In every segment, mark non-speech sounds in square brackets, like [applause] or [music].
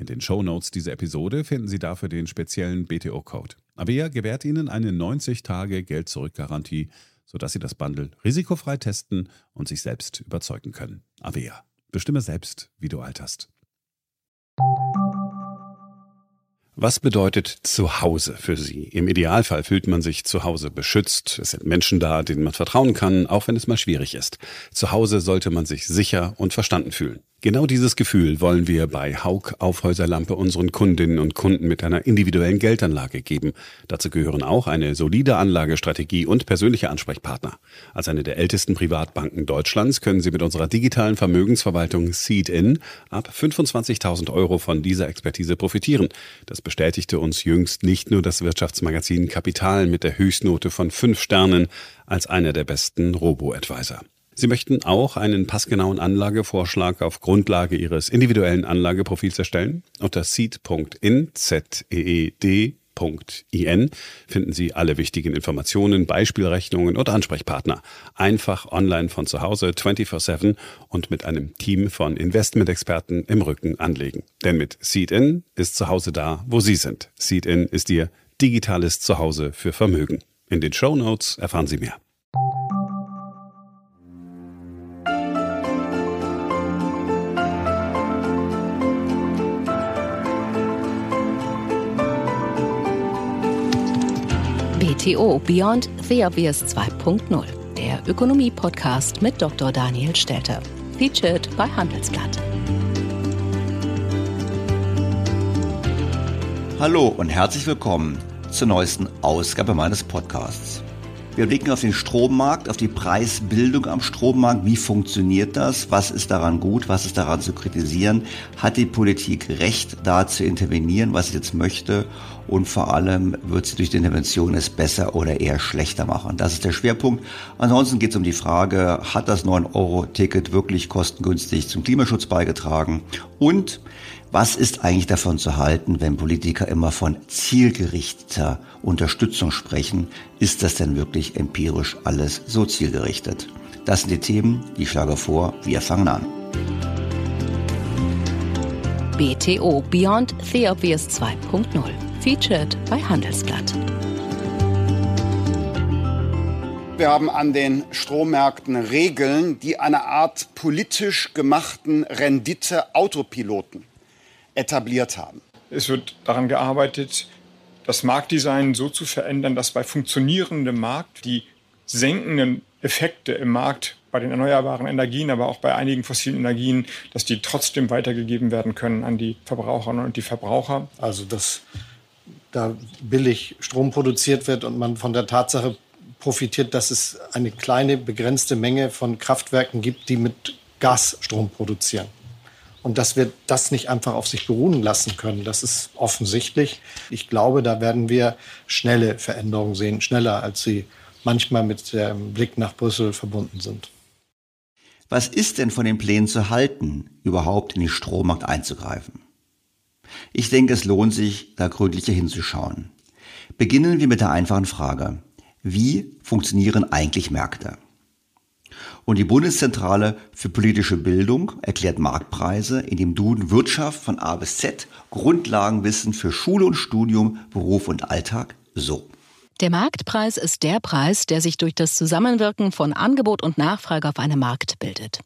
In den Shownotes dieser Episode finden Sie dafür den speziellen BTO-Code. Avea gewährt Ihnen eine 90-Tage-Geld-Zurück-Garantie, sodass Sie das Bundle risikofrei testen und sich selbst überzeugen können. Avea. Bestimme selbst, wie du alterst. Was bedeutet Zuhause für Sie? Im Idealfall fühlt man sich zu Hause beschützt. Es sind Menschen da, denen man vertrauen kann, auch wenn es mal schwierig ist. Zu Hause sollte man sich sicher und verstanden fühlen. Genau dieses Gefühl wollen wir bei Haug Aufhäuserlampe unseren Kundinnen und Kunden mit einer individuellen Geldanlage geben. Dazu gehören auch eine solide Anlagestrategie und persönliche Ansprechpartner. Als eine der ältesten Privatbanken Deutschlands können Sie mit unserer digitalen Vermögensverwaltung Seed-In ab 25.000 Euro von dieser Expertise profitieren. Das bestätigte uns jüngst nicht nur das Wirtschaftsmagazin Kapital mit der Höchstnote von fünf Sternen als einer der besten Robo-Advisor. Sie möchten auch einen passgenauen Anlagevorschlag auf Grundlage Ihres individuellen Anlageprofils erstellen? Unter seed.in, Z-E-E-D, In finden Sie alle wichtigen Informationen, Beispielrechnungen und Ansprechpartner. Einfach online von zu Hause 24-7 und mit einem Team von Investmentexperten im Rücken anlegen. Denn mit Seed-In ist zu Hause da, wo Sie sind. Seed-In ist Ihr digitales Zuhause für Vermögen. In den Show Notes erfahren Sie mehr. BTO Beyond the Obvious 2.0, der Ökonomie-Podcast mit Dr. Daniel Stelter. Featured bei Handelsblatt. Hallo und herzlich willkommen zur neuesten Ausgabe meines Podcasts. Wir blicken auf den Strommarkt, auf die Preisbildung am Strommarkt. Wie funktioniert das? Was ist daran gut? Was ist daran zu kritisieren? Hat die Politik Recht, da zu intervenieren, was sie jetzt möchte? Und vor allem wird sie durch die Intervention es besser oder eher schlechter machen? Das ist der Schwerpunkt. Ansonsten geht es um die Frage, hat das 9-Euro-Ticket wirklich kostengünstig zum Klimaschutz beigetragen? Und was ist eigentlich davon zu halten, wenn Politiker immer von zielgerichteter Unterstützung sprechen? Ist das denn wirklich empirisch alles so zielgerichtet? Das sind die Themen, die ich schlage vor. Wir fangen an. BTO Beyond the Obvious 2.0. Featured bei Handelsblatt. Wir haben an den Strommärkten Regeln, die eine Art politisch gemachten Rendite-Autopiloten etabliert haben. Es wird daran gearbeitet, das Marktdesign so zu verändern, dass bei funktionierendem Markt die senkenden Effekte im Markt bei den erneuerbaren Energien, aber auch bei einigen fossilen Energien, dass die trotzdem weitergegeben werden können an die Verbraucherinnen und die Verbraucher. Also dass da billig Strom produziert wird und man von der Tatsache profitiert, dass es eine kleine begrenzte Menge von Kraftwerken gibt, die mit Gas Strom produzieren. Und dass wir das nicht einfach auf sich beruhen lassen können, das ist offensichtlich. Ich glaube, da werden wir schnelle Veränderungen sehen, schneller als sie manchmal mit dem Blick nach Brüssel verbunden sind. Was ist denn von den Plänen zu halten, überhaupt in den Strommarkt einzugreifen? Ich denke, es lohnt sich, da gründlicher hinzuschauen. Beginnen wir mit der einfachen Frage. Wie funktionieren eigentlich Märkte? Und die Bundeszentrale für politische Bildung erklärt Marktpreise in dem Duden Wirtschaft von A bis Z, Grundlagenwissen für Schule und Studium, Beruf und Alltag so. Der Marktpreis ist der Preis, der sich durch das Zusammenwirken von Angebot und Nachfrage auf einem Markt bildet.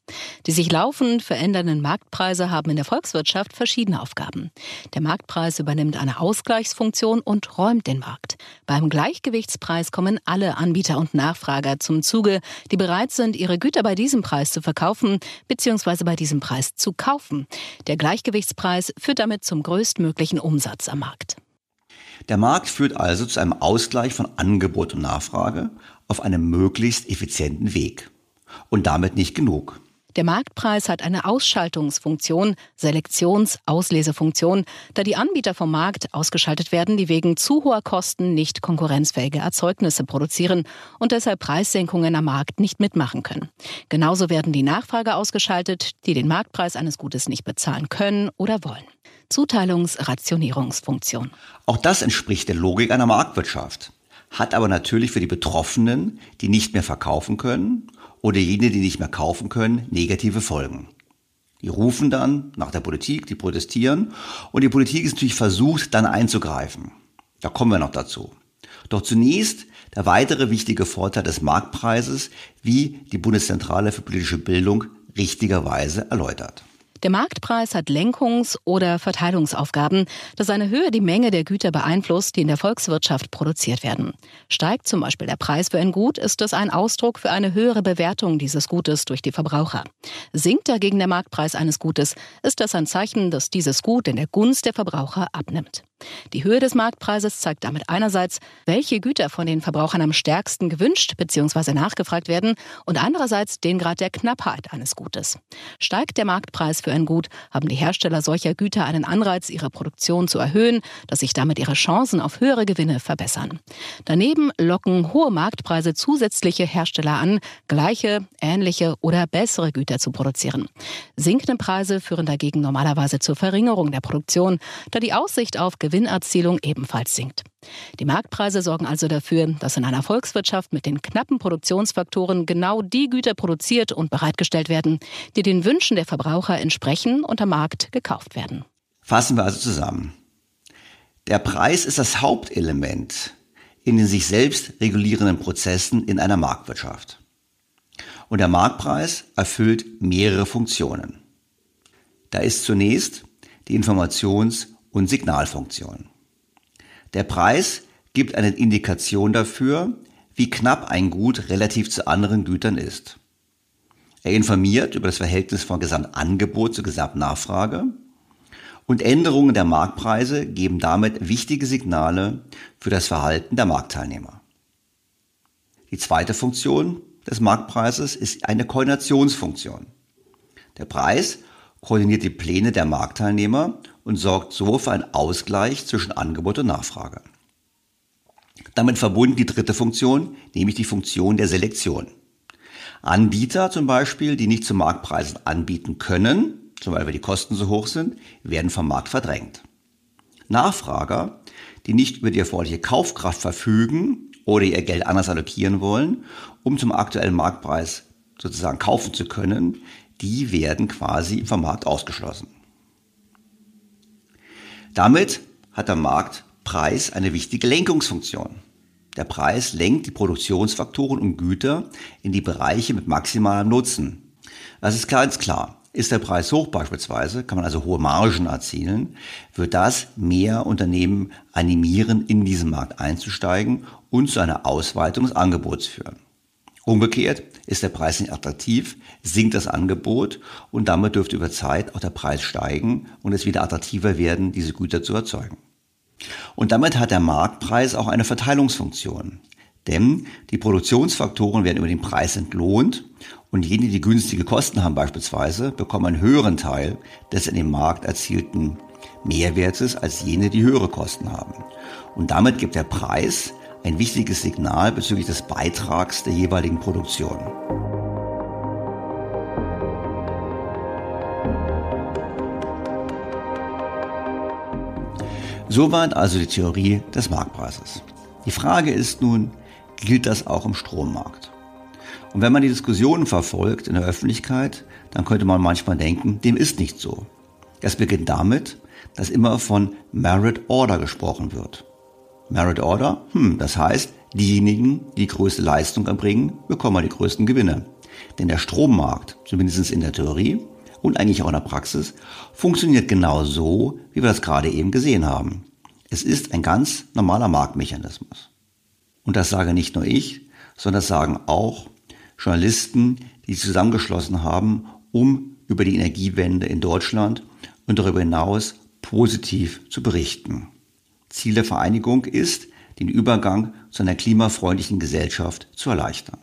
Die sich laufend verändernden Marktpreise haben in der Volkswirtschaft verschiedene Aufgaben. Der Marktpreis übernimmt eine Ausgleichsfunktion und räumt den Markt. Beim Gleichgewichtspreis kommen alle Anbieter und Nachfrager zum Zuge, die bereit sind, ihre Güter bei diesem Preis zu verkaufen bzw. bei diesem Preis zu kaufen. Der Gleichgewichtspreis führt damit zum größtmöglichen Umsatz am Markt. Der Markt führt also zu einem Ausgleich von Angebot und Nachfrage auf einem möglichst effizienten Weg. Und damit nicht genug. Der Marktpreis hat eine Ausschaltungsfunktion, Selektions-, Auslesefunktion, da die Anbieter vom Markt ausgeschaltet werden, die wegen zu hoher Kosten nicht konkurrenzfähige Erzeugnisse produzieren und deshalb Preissenkungen am Markt nicht mitmachen können. Genauso werden die Nachfrage ausgeschaltet, die den Marktpreis eines Gutes nicht bezahlen können oder wollen. Zuteilungsrationierungsfunktion. Auch das entspricht der Logik einer Marktwirtschaft, hat aber natürlich für die Betroffenen, die nicht mehr verkaufen können oder jene, die nicht mehr kaufen können, negative Folgen. Die rufen dann nach der Politik, die protestieren und die Politik ist natürlich versucht, dann einzugreifen. Da kommen wir noch dazu. Doch zunächst der weitere wichtige Vorteil des Marktpreises, wie die Bundeszentrale für politische Bildung richtigerweise erläutert. Der Marktpreis hat Lenkungs- oder Verteilungsaufgaben, da seine Höhe die Menge der Güter beeinflusst, die in der Volkswirtschaft produziert werden. Steigt zum Beispiel der Preis für ein Gut, ist es ein Ausdruck für eine höhere Bewertung dieses Gutes durch die Verbraucher. Sinkt dagegen der Marktpreis eines Gutes, ist das ein Zeichen, dass dieses Gut in der Gunst der Verbraucher abnimmt. Die Höhe des Marktpreises zeigt damit einerseits, welche Güter von den Verbrauchern am stärksten gewünscht bzw. nachgefragt werden und andererseits den Grad der Knappheit eines Gutes. Steigt der Marktpreis für ein Gut, haben die Hersteller solcher Güter einen Anreiz, ihre Produktion zu erhöhen, dass sich damit ihre Chancen auf höhere Gewinne verbessern. Daneben locken hohe Marktpreise zusätzliche Hersteller an, gleiche, ähnliche oder bessere Güter zu produzieren. Sinkende Preise führen dagegen normalerweise zur Verringerung der Produktion, da die Aussicht auf Gewinnerzielung ebenfalls sinkt. Die Marktpreise sorgen also dafür, dass in einer Volkswirtschaft mit den knappen Produktionsfaktoren genau die Güter produziert und bereitgestellt werden, die den Wünschen der Verbraucher entsprechen und am Markt gekauft werden. Fassen wir also zusammen. Der Preis ist das Hauptelement in den sich selbst regulierenden Prozessen in einer Marktwirtschaft. Und der Marktpreis erfüllt mehrere Funktionen. Da ist zunächst die Informations- und Signalfunktion. Der Preis gibt eine Indikation dafür, wie knapp ein Gut relativ zu anderen Gütern ist. Er informiert über das Verhältnis von Gesamtangebot zu Gesamtnachfrage und Änderungen der Marktpreise geben damit wichtige Signale für das Verhalten der Marktteilnehmer. Die zweite Funktion des Marktpreises ist eine Koordinationsfunktion. Der Preis koordiniert die Pläne der Marktteilnehmer und sorgt so für einen Ausgleich zwischen Angebot und Nachfrage. Damit verbunden die dritte Funktion, nämlich die Funktion der Selektion. Anbieter zum Beispiel, die nicht zu Marktpreisen anbieten können, zum Beispiel weil die Kosten so hoch sind, werden vom Markt verdrängt. Nachfrager, die nicht über die erforderliche Kaufkraft verfügen oder ihr Geld anders allokieren wollen, um zum aktuellen Marktpreis sozusagen kaufen zu können, die werden quasi vom Markt ausgeschlossen. Damit hat der Marktpreis eine wichtige Lenkungsfunktion. Der Preis lenkt die Produktionsfaktoren und Güter in die Bereiche mit maximalem Nutzen. Das ist ganz klar. Ist der Preis hoch beispielsweise, kann man also hohe Margen erzielen, wird das mehr Unternehmen animieren, in diesen Markt einzusteigen und zu einer Ausweitung des Angebots führen. Umgekehrt ist der Preis nicht attraktiv, sinkt das Angebot und damit dürfte über Zeit auch der Preis steigen und es wieder attraktiver werden, diese Güter zu erzeugen. Und damit hat der Marktpreis auch eine Verteilungsfunktion. Denn die Produktionsfaktoren werden über den Preis entlohnt und jene, die günstige Kosten haben beispielsweise, bekommen einen höheren Teil des in dem Markt erzielten Mehrwertes als jene, die höhere Kosten haben. Und damit gibt der Preis ein wichtiges Signal bezüglich des Beitrags der jeweiligen Produktion. Soweit also die Theorie des Marktpreises. Die Frage ist nun, gilt das auch im Strommarkt? Und wenn man die Diskussionen verfolgt in der Öffentlichkeit, dann könnte man manchmal denken, dem ist nicht so. Es beginnt damit, dass immer von Merit Order gesprochen wird. Merit Order, hm, das heißt, diejenigen, die die größte Leistung erbringen, bekommen die größten Gewinne. Denn der Strommarkt, zumindest in der Theorie, und eigentlich auch in der Praxis, funktioniert genau so, wie wir das gerade eben gesehen haben. Es ist ein ganz normaler Marktmechanismus. Und das sage nicht nur ich, sondern das sagen auch Journalisten, die zusammengeschlossen haben, um über die Energiewende in Deutschland und darüber hinaus positiv zu berichten. Ziel der Vereinigung ist, den Übergang zu einer klimafreundlichen Gesellschaft zu erleichtern.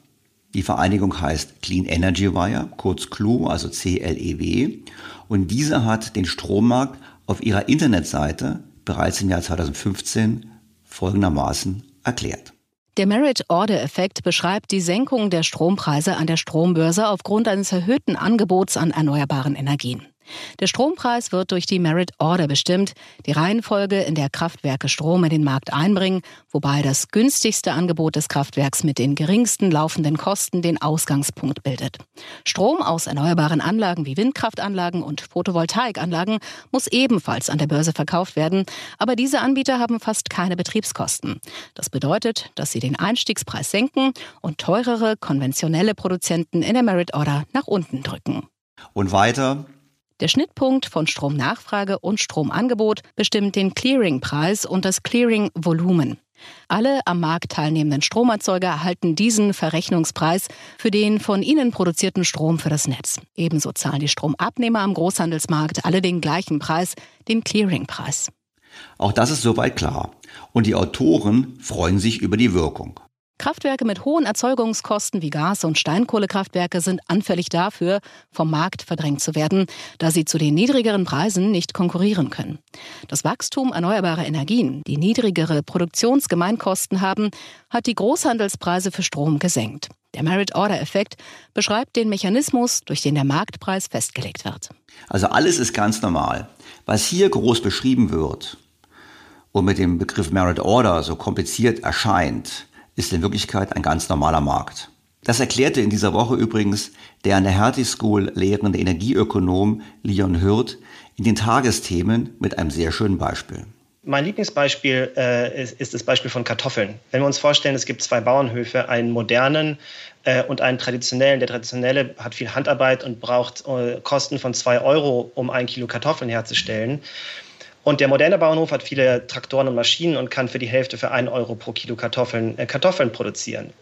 Die Vereinigung heißt Clean Energy Wire, kurz CLU, also CLEW. Und diese hat den Strommarkt auf ihrer Internetseite bereits im Jahr 2015 folgendermaßen erklärt. Der Merit-Order-Effekt beschreibt die Senkung der Strompreise an der Strombörse aufgrund eines erhöhten Angebots an erneuerbaren Energien. Der Strompreis wird durch die Merit Order bestimmt, die Reihenfolge, in der Kraftwerke Strom in den Markt einbringen, wobei das günstigste Angebot des Kraftwerks mit den geringsten laufenden Kosten den Ausgangspunkt bildet. Strom aus erneuerbaren Anlagen wie Windkraftanlagen und Photovoltaikanlagen muss ebenfalls an der Börse verkauft werden, aber diese Anbieter haben fast keine Betriebskosten. Das bedeutet, dass sie den Einstiegspreis senken und teurere konventionelle Produzenten in der Merit Order nach unten drücken. Und weiter der Schnittpunkt von Stromnachfrage und Stromangebot bestimmt den Clearingpreis und das Clearingvolumen. Alle am Markt teilnehmenden Stromerzeuger erhalten diesen Verrechnungspreis für den von ihnen produzierten Strom für das Netz. Ebenso zahlen die Stromabnehmer am Großhandelsmarkt alle den gleichen Preis, den Clearingpreis. Auch das ist soweit klar. Und die Autoren freuen sich über die Wirkung. Kraftwerke mit hohen Erzeugungskosten wie Gas- und Steinkohlekraftwerke sind anfällig dafür, vom Markt verdrängt zu werden, da sie zu den niedrigeren Preisen nicht konkurrieren können. Das Wachstum erneuerbarer Energien, die niedrigere Produktionsgemeinkosten haben, hat die Großhandelspreise für Strom gesenkt. Der Merit-Order-Effekt beschreibt den Mechanismus, durch den der Marktpreis festgelegt wird. Also alles ist ganz normal. Was hier groß beschrieben wird und mit dem Begriff Merit Order so kompliziert erscheint, ist in Wirklichkeit ein ganz normaler Markt. Das erklärte in dieser Woche übrigens der an der Hertie School lehrende Energieökonom Leon Hürth in den Tagesthemen mit einem sehr schönen Beispiel. Mein Lieblingsbeispiel äh, ist, ist, das Beispiel von Kartoffeln. Wenn wir uns vorstellen, es gibt zwei Bauernhöfe, einen modernen äh, und einen traditionellen. Der traditionelle hat viel Handarbeit und braucht äh, Kosten von zwei Euro, um ein Kilo Kartoffeln herzustellen. Und der moderne Bauernhof hat viele Traktoren und Maschinen und kann für die Hälfte für einen Euro pro Kilo Kartoffeln, äh, Kartoffeln produzieren.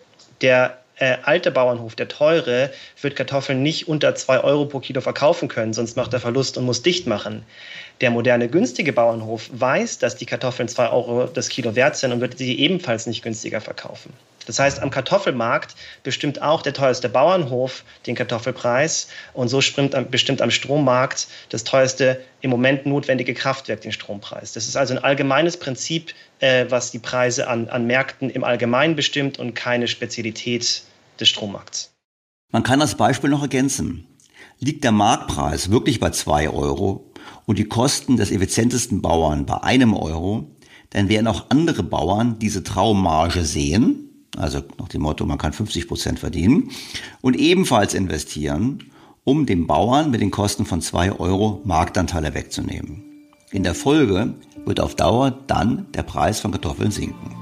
Der äh, alte Bauernhof, der teure, wird Kartoffeln nicht unter zwei Euro pro Kilo verkaufen können, sonst macht er Verlust und muss dicht machen. Der moderne günstige Bauernhof weiß, dass die Kartoffeln zwei Euro das Kilo wert sind und wird sie ebenfalls nicht günstiger verkaufen. Das heißt, am Kartoffelmarkt bestimmt auch der teuerste Bauernhof den Kartoffelpreis und so bestimmt am Strommarkt das teuerste im Moment notwendige Kraftwerk den Strompreis. Das ist also ein allgemeines Prinzip, äh, was die Preise an, an Märkten im Allgemeinen bestimmt und keine Spezialität des Strommarkts. Man kann das Beispiel noch ergänzen. Liegt der Marktpreis wirklich bei zwei Euro und die Kosten des effizientesten Bauern bei einem Euro, dann werden auch andere Bauern diese Traummarge sehen also nach dem Motto, man kann 50 Prozent verdienen, und ebenfalls investieren, um dem Bauern mit den Kosten von 2 Euro Marktanteile wegzunehmen. In der Folge wird auf Dauer dann der Preis von Kartoffeln sinken.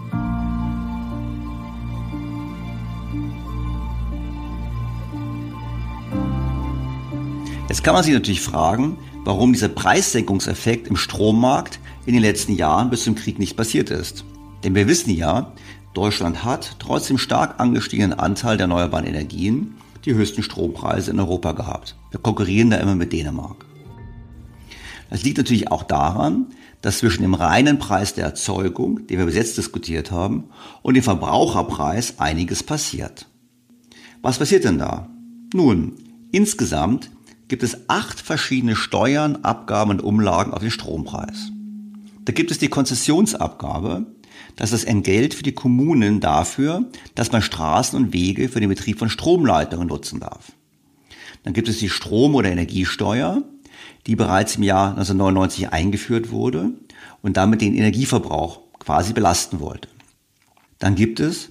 Jetzt kann man sich natürlich fragen, warum dieser Preissenkungseffekt im Strommarkt in den letzten Jahren bis zum Krieg nicht passiert ist. Denn wir wissen ja, Deutschland hat trotz dem stark angestiegenen Anteil der erneuerbaren Energien die höchsten Strompreise in Europa gehabt. Wir konkurrieren da immer mit Dänemark. Das liegt natürlich auch daran, dass zwischen dem reinen Preis der Erzeugung, den wir bis jetzt diskutiert haben, und dem Verbraucherpreis einiges passiert. Was passiert denn da? Nun, insgesamt gibt es acht verschiedene Steuern, Abgaben und Umlagen auf den Strompreis. Da gibt es die Konzessionsabgabe, das ist das Entgelt für die Kommunen dafür, dass man Straßen und Wege für den Betrieb von Stromleitungen nutzen darf. Dann gibt es die Strom- oder Energiesteuer, die bereits im Jahr 1999 eingeführt wurde und damit den Energieverbrauch quasi belasten wollte. Dann gibt es,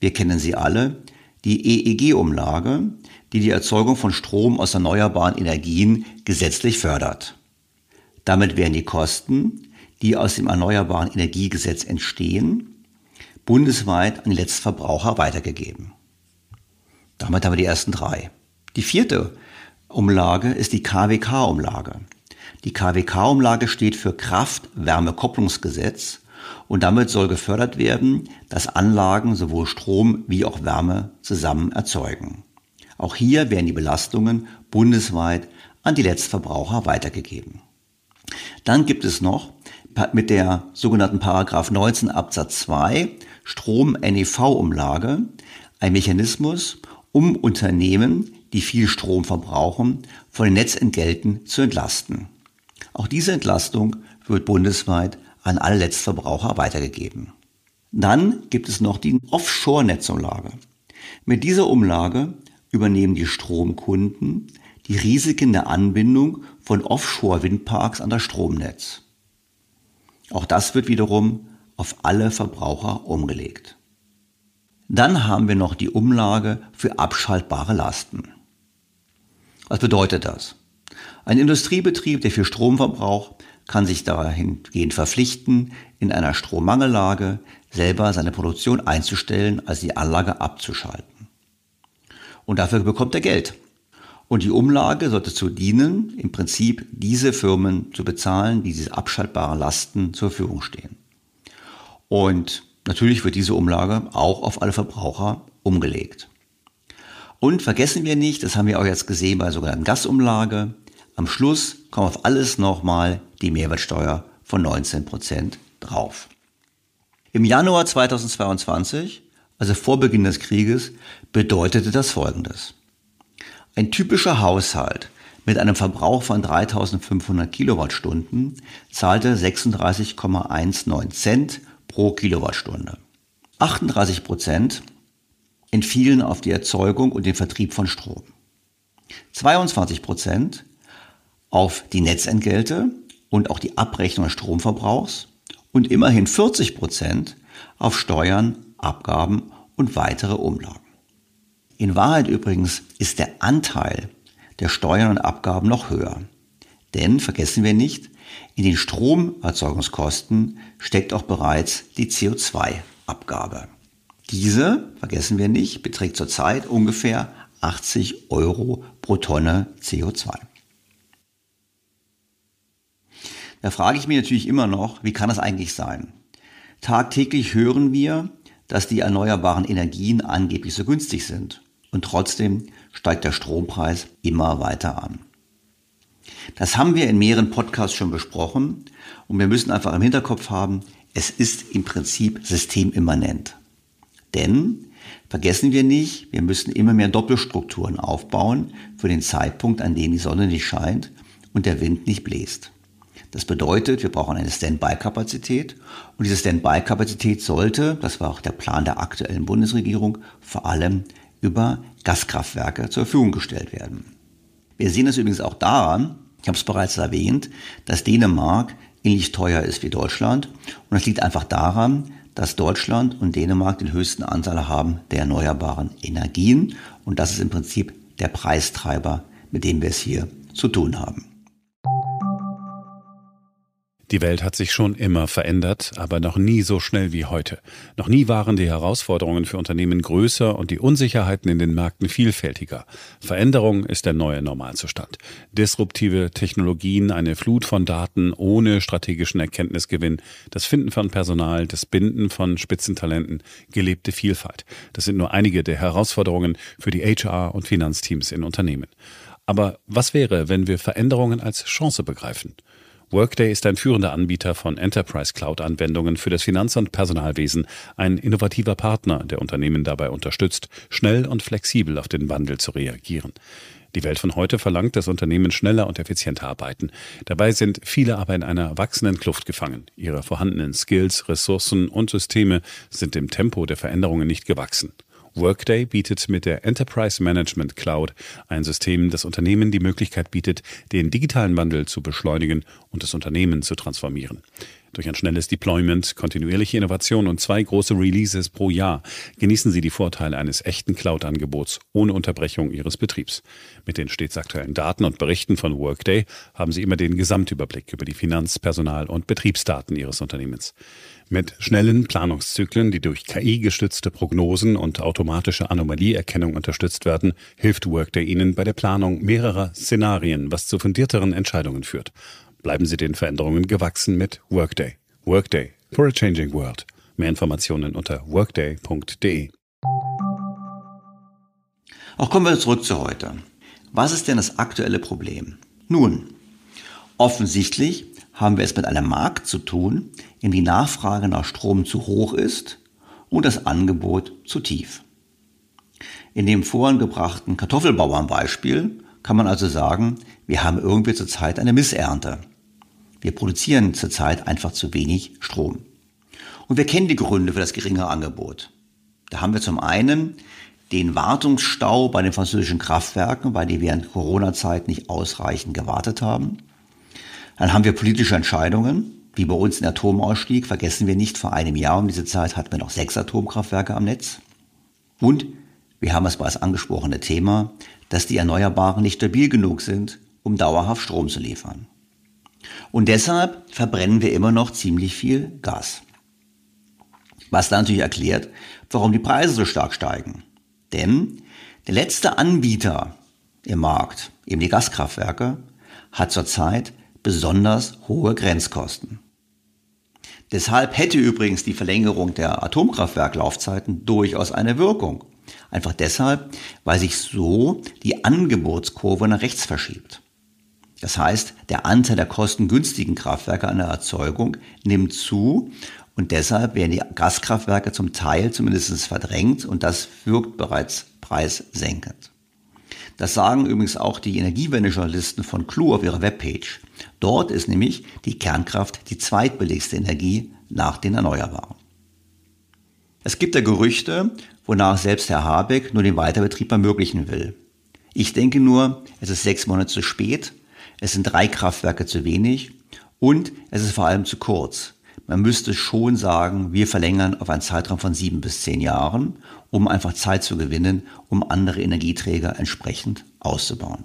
wir kennen sie alle, die EEG-Umlage, die die Erzeugung von Strom aus erneuerbaren Energien gesetzlich fördert. Damit werden die Kosten, die aus dem Erneuerbaren Energiegesetz entstehen, bundesweit an die Letztverbraucher weitergegeben. Damit haben wir die ersten drei. Die vierte Umlage ist die KWK-Umlage. Die KWK-Umlage steht für Kraft-Wärme-Kopplungsgesetz und damit soll gefördert werden, dass Anlagen sowohl Strom wie auch Wärme zusammen erzeugen. Auch hier werden die Belastungen bundesweit an die Letztverbraucher weitergegeben. Dann gibt es noch mit der sogenannten Paragraph 19 Absatz 2 Strom-NEV-Umlage ein Mechanismus, um Unternehmen, die viel Strom verbrauchen, von den Netzentgelten zu entlasten. Auch diese Entlastung wird bundesweit an alle Letztverbraucher weitergegeben. Dann gibt es noch die Offshore-Netzumlage. Mit dieser Umlage übernehmen die Stromkunden die Risiken der Anbindung von Offshore-Windparks an das Stromnetz. Auch das wird wiederum auf alle Verbraucher umgelegt. Dann haben wir noch die Umlage für abschaltbare Lasten. Was bedeutet das? Ein Industriebetrieb, der viel Strom verbraucht, kann sich dahingehend verpflichten, in einer Strommangellage selber seine Produktion einzustellen, also die Anlage abzuschalten. Und dafür bekommt er Geld. Und die Umlage sollte zu dienen, im Prinzip diese Firmen zu bezahlen, die diese abschaltbaren Lasten zur Verfügung stehen. Und natürlich wird diese Umlage auch auf alle Verbraucher umgelegt. Und vergessen wir nicht, das haben wir auch jetzt gesehen bei der sogenannten Gasumlage, am Schluss kommt auf alles nochmal die Mehrwertsteuer von 19 Prozent drauf. Im Januar 2022, also vor Beginn des Krieges, bedeutete das Folgendes. Ein typischer Haushalt mit einem Verbrauch von 3500 Kilowattstunden zahlte 36,19 Cent pro Kilowattstunde. 38 Prozent entfielen auf die Erzeugung und den Vertrieb von Strom. 22 Prozent auf die Netzentgelte und auch die Abrechnung des Stromverbrauchs und immerhin 40 Prozent auf Steuern, Abgaben und weitere Umlagen. In Wahrheit übrigens ist der Anteil der Steuern und Abgaben noch höher. Denn, vergessen wir nicht, in den Stromerzeugungskosten steckt auch bereits die CO2-Abgabe. Diese, vergessen wir nicht, beträgt zurzeit ungefähr 80 Euro pro Tonne CO2. Da frage ich mich natürlich immer noch, wie kann das eigentlich sein? Tagtäglich hören wir, dass die erneuerbaren Energien angeblich so günstig sind und trotzdem steigt der Strompreis immer weiter an. Das haben wir in mehreren Podcasts schon besprochen und wir müssen einfach im Hinterkopf haben, es ist im Prinzip systemimmanent. Denn vergessen wir nicht, wir müssen immer mehr Doppelstrukturen aufbauen für den Zeitpunkt, an dem die Sonne nicht scheint und der Wind nicht bläst. Das bedeutet, wir brauchen eine Standby-Kapazität und diese Standby-Kapazität sollte, das war auch der Plan der aktuellen Bundesregierung, vor allem über Gaskraftwerke zur Verfügung gestellt werden. Wir sehen es übrigens auch daran, ich habe es bereits erwähnt, dass Dänemark ähnlich teuer ist wie Deutschland. Und das liegt einfach daran, dass Deutschland und Dänemark den höchsten Anteil haben der erneuerbaren Energien. Und das ist im Prinzip der Preistreiber, mit dem wir es hier zu tun haben. Die Welt hat sich schon immer verändert, aber noch nie so schnell wie heute. Noch nie waren die Herausforderungen für Unternehmen größer und die Unsicherheiten in den Märkten vielfältiger. Veränderung ist der neue Normalzustand. Disruptive Technologien, eine Flut von Daten ohne strategischen Erkenntnisgewinn, das Finden von Personal, das Binden von Spitzentalenten, gelebte Vielfalt. Das sind nur einige der Herausforderungen für die HR- und Finanzteams in Unternehmen. Aber was wäre, wenn wir Veränderungen als Chance begreifen? Workday ist ein führender Anbieter von Enterprise Cloud-Anwendungen für das Finanz- und Personalwesen, ein innovativer Partner, der Unternehmen dabei unterstützt, schnell und flexibel auf den Wandel zu reagieren. Die Welt von heute verlangt, dass Unternehmen schneller und effizienter arbeiten. Dabei sind viele aber in einer wachsenden Kluft gefangen. Ihre vorhandenen Skills, Ressourcen und Systeme sind dem Tempo der Veränderungen nicht gewachsen. Workday bietet mit der Enterprise Management Cloud ein System, das Unternehmen die Möglichkeit bietet, den digitalen Wandel zu beschleunigen und das Unternehmen zu transformieren. Durch ein schnelles Deployment, kontinuierliche Innovation und zwei große Releases pro Jahr genießen Sie die Vorteile eines echten Cloud-Angebots ohne Unterbrechung Ihres Betriebs. Mit den stets aktuellen Daten und Berichten von Workday haben Sie immer den Gesamtüberblick über die Finanz-, Personal- und Betriebsdaten Ihres Unternehmens. Mit schnellen Planungszyklen, die durch KI-gestützte Prognosen und automatische Anomalieerkennung unterstützt werden, hilft Workday Ihnen bei der Planung mehrerer Szenarien, was zu fundierteren Entscheidungen führt. Bleiben Sie den Veränderungen gewachsen mit Workday. Workday for a changing world. Mehr Informationen unter workday.de. Auch kommen wir zurück zu heute. Was ist denn das aktuelle Problem? Nun, offensichtlich haben wir es mit einem Markt zu tun, in die Nachfrage nach Strom zu hoch ist und das Angebot zu tief. In dem vorhin gebrachten Kartoffelbauernbeispiel kann man also sagen, wir haben irgendwie zurzeit eine Missernte. Wir produzieren zurzeit einfach zu wenig Strom. Und wir kennen die Gründe für das geringe Angebot. Da haben wir zum einen den Wartungsstau bei den französischen Kraftwerken, weil die während Corona-Zeit nicht ausreichend gewartet haben. Dann haben wir politische Entscheidungen, wie bei uns den Atomausstieg. Vergessen wir nicht, vor einem Jahr um diese Zeit hatten wir noch sechs Atomkraftwerke am Netz. Und wir haben es bereits angesprochene Thema, dass die Erneuerbaren nicht stabil genug sind, um dauerhaft Strom zu liefern. Und deshalb verbrennen wir immer noch ziemlich viel Gas. Was dann natürlich erklärt, warum die Preise so stark steigen. Denn der letzte Anbieter im Markt, eben die Gaskraftwerke, hat zurzeit besonders hohe Grenzkosten. Deshalb hätte übrigens die Verlängerung der Atomkraftwerklaufzeiten durchaus eine Wirkung. Einfach deshalb, weil sich so die Angebotskurve nach rechts verschiebt. Das heißt, der Anteil der kostengünstigen Kraftwerke an der Erzeugung nimmt zu und deshalb werden die Gaskraftwerke zum Teil zumindest verdrängt und das wirkt bereits preissenkend. Das sagen übrigens auch die Energiewende-Journalisten von Clue auf ihrer Webpage. Dort ist nämlich die Kernkraft die zweitbilligste Energie nach den Erneuerbaren. Es gibt ja Gerüchte, wonach selbst Herr Habeck nur den Weiterbetrieb ermöglichen will. Ich denke nur, es ist sechs Monate zu spät, es sind drei Kraftwerke zu wenig und es ist vor allem zu kurz. Man müsste schon sagen, wir verlängern auf einen Zeitraum von sieben bis zehn Jahren, um einfach Zeit zu gewinnen, um andere Energieträger entsprechend auszubauen.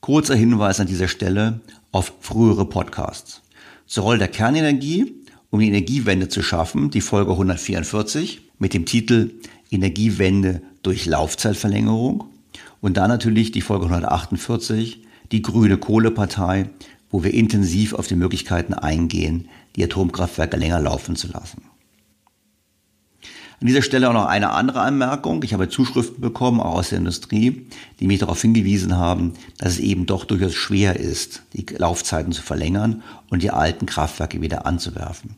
Kurzer Hinweis an dieser Stelle auf frühere Podcasts. Zur Rolle der Kernenergie, um die Energiewende zu schaffen, die Folge 144 mit dem Titel Energiewende durch Laufzeitverlängerung und dann natürlich die Folge 148, die Grüne Kohlepartei, wo wir intensiv auf die Möglichkeiten eingehen, die Atomkraftwerke länger laufen zu lassen. An dieser Stelle auch noch eine andere Anmerkung. Ich habe Zuschriften bekommen, auch aus der Industrie, die mich darauf hingewiesen haben, dass es eben doch durchaus schwer ist, die Laufzeiten zu verlängern und die alten Kraftwerke wieder anzuwerfen.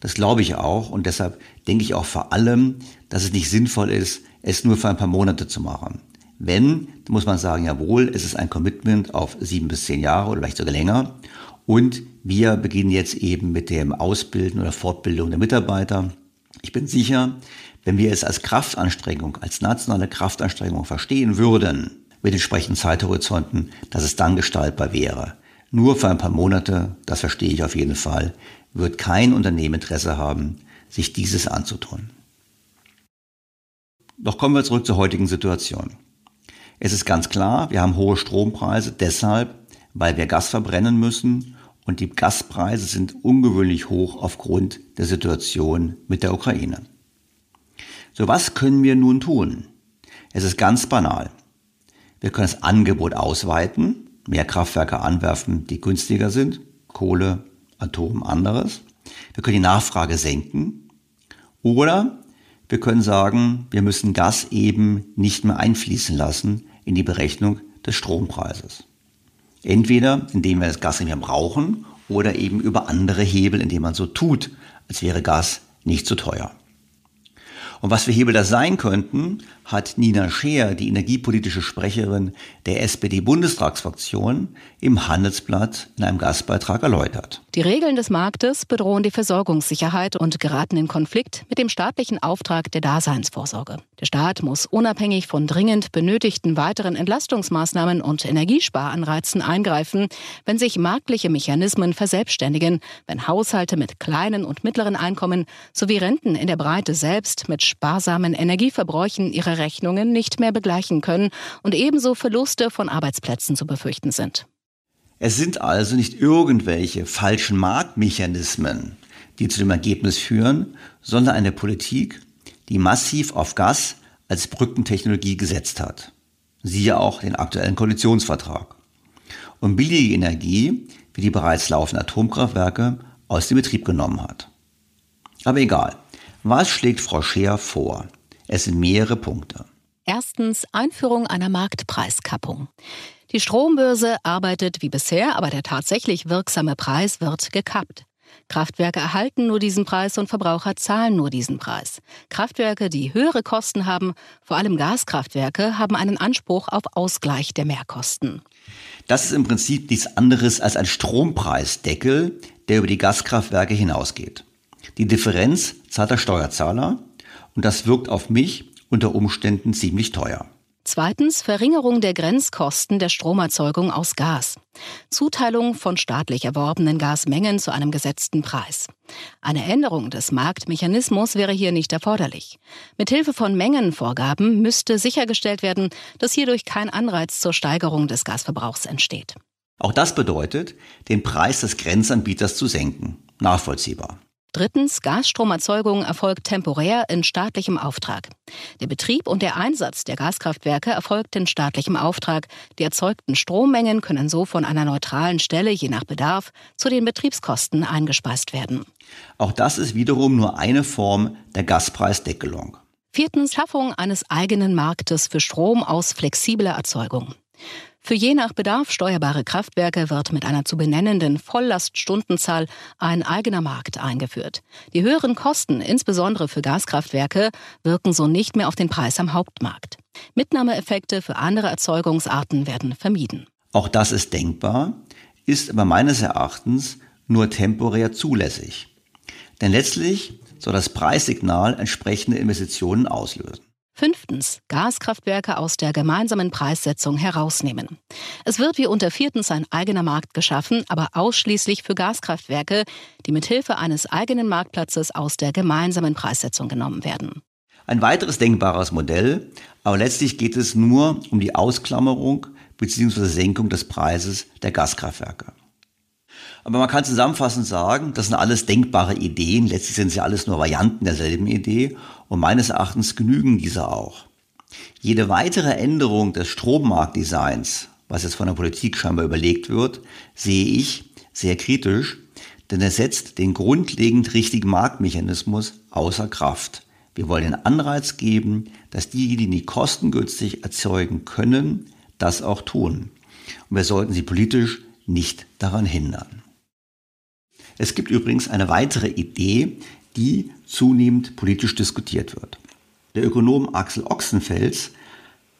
Das glaube ich auch und deshalb denke ich auch vor allem, dass es nicht sinnvoll ist, es nur für ein paar Monate zu machen. Wenn, muss man sagen, jawohl, es ist ein Commitment auf sieben bis zehn Jahre oder vielleicht sogar länger. Und wir beginnen jetzt eben mit dem Ausbilden oder Fortbildung der Mitarbeiter. Ich bin sicher, wenn wir es als Kraftanstrengung, als nationale Kraftanstrengung verstehen würden, mit entsprechenden Zeithorizonten, dass es dann gestaltbar wäre. Nur für ein paar Monate, das verstehe ich auf jeden Fall, wird kein Unternehmen Interesse haben, sich dieses anzutun. Doch kommen wir zurück zur heutigen Situation. Es ist ganz klar, wir haben hohe Strompreise deshalb, weil wir Gas verbrennen müssen und die Gaspreise sind ungewöhnlich hoch aufgrund der Situation mit der Ukraine. So was können wir nun tun? Es ist ganz banal. Wir können das Angebot ausweiten, mehr Kraftwerke anwerfen, die günstiger sind, Kohle, Atom, anderes. Wir können die Nachfrage senken. Oder wir können sagen, wir müssen Gas eben nicht mehr einfließen lassen in die Berechnung des Strompreises. Entweder indem wir das Gas nicht mehr brauchen oder eben über andere Hebel, indem man so tut, als wäre Gas nicht zu teuer. Und was für Hebel das sein könnten, hat Nina Scheer, die energiepolitische Sprecherin der SPD-Bundestagsfraktion, im Handelsblatt in einem Gastbeitrag erläutert. Die Regeln des Marktes bedrohen die Versorgungssicherheit und geraten in Konflikt mit dem staatlichen Auftrag der Daseinsvorsorge. Der Staat muss unabhängig von dringend benötigten weiteren Entlastungsmaßnahmen und Energiesparanreizen eingreifen, wenn sich marktliche Mechanismen verselbstständigen, wenn Haushalte mit kleinen und mittleren Einkommen sowie Renten in der Breite selbst mit sparsamen Energieverbräuchen ihre Rechnungen nicht mehr begleichen können und ebenso Verluste von Arbeitsplätzen zu befürchten sind. Es sind also nicht irgendwelche falschen Marktmechanismen, die zu dem Ergebnis führen, sondern eine Politik, die massiv auf Gas als Brückentechnologie gesetzt hat. Siehe auch den aktuellen Koalitionsvertrag. Und billige Energie, wie die bereits laufenden Atomkraftwerke, aus dem Betrieb genommen hat. Aber egal. Was schlägt Frau Scheer vor? Es sind mehrere Punkte. Erstens Einführung einer Marktpreiskappung. Die Strombörse arbeitet wie bisher, aber der tatsächlich wirksame Preis wird gekappt. Kraftwerke erhalten nur diesen Preis und Verbraucher zahlen nur diesen Preis. Kraftwerke, die höhere Kosten haben, vor allem Gaskraftwerke, haben einen Anspruch auf Ausgleich der Mehrkosten. Das ist im Prinzip nichts anderes als ein Strompreisdeckel, der über die Gaskraftwerke hinausgeht. Die Differenz zahlt der Steuerzahler und das wirkt auf mich unter Umständen ziemlich teuer. Zweitens Verringerung der Grenzkosten der Stromerzeugung aus Gas. Zuteilung von staatlich erworbenen Gasmengen zu einem gesetzten Preis. Eine Änderung des Marktmechanismus wäre hier nicht erforderlich. Mithilfe von Mengenvorgaben müsste sichergestellt werden, dass hierdurch kein Anreiz zur Steigerung des Gasverbrauchs entsteht. Auch das bedeutet, den Preis des Grenzanbieters zu senken. Nachvollziehbar. Drittens, Gasstromerzeugung erfolgt temporär in staatlichem Auftrag. Der Betrieb und der Einsatz der Gaskraftwerke erfolgt in staatlichem Auftrag. Die erzeugten Strommengen können so von einer neutralen Stelle je nach Bedarf zu den Betriebskosten eingespeist werden. Auch das ist wiederum nur eine Form der Gaspreisdeckelung. Viertens, Schaffung eines eigenen Marktes für Strom aus flexibler Erzeugung. Für je nach Bedarf steuerbare Kraftwerke wird mit einer zu benennenden Volllaststundenzahl ein eigener Markt eingeführt. Die höheren Kosten, insbesondere für Gaskraftwerke, wirken so nicht mehr auf den Preis am Hauptmarkt. Mitnahmeeffekte für andere Erzeugungsarten werden vermieden. Auch das ist denkbar, ist aber meines Erachtens nur temporär zulässig. Denn letztlich soll das Preissignal entsprechende Investitionen auslösen. Fünftens, Gaskraftwerke aus der gemeinsamen Preissetzung herausnehmen. Es wird wie unter viertens ein eigener Markt geschaffen, aber ausschließlich für Gaskraftwerke, die mit Hilfe eines eigenen Marktplatzes aus der gemeinsamen Preissetzung genommen werden. Ein weiteres denkbares Modell, aber letztlich geht es nur um die Ausklammerung bzw. Senkung des Preises der Gaskraftwerke. Aber man kann zusammenfassend sagen, das sind alles denkbare Ideen. Letztlich sind sie alles nur Varianten derselben Idee. Und meines Erachtens genügen diese auch. Jede weitere Änderung des Strommarktdesigns, was jetzt von der Politik scheinbar überlegt wird, sehe ich sehr kritisch, denn er setzt den grundlegend richtigen Marktmechanismus außer Kraft. Wir wollen den Anreiz geben, dass diejenigen, die kostengünstig erzeugen können, das auch tun. Und wir sollten sie politisch nicht daran hindern. Es gibt übrigens eine weitere Idee, die zunehmend politisch diskutiert wird. Der Ökonom Axel Ochsenfels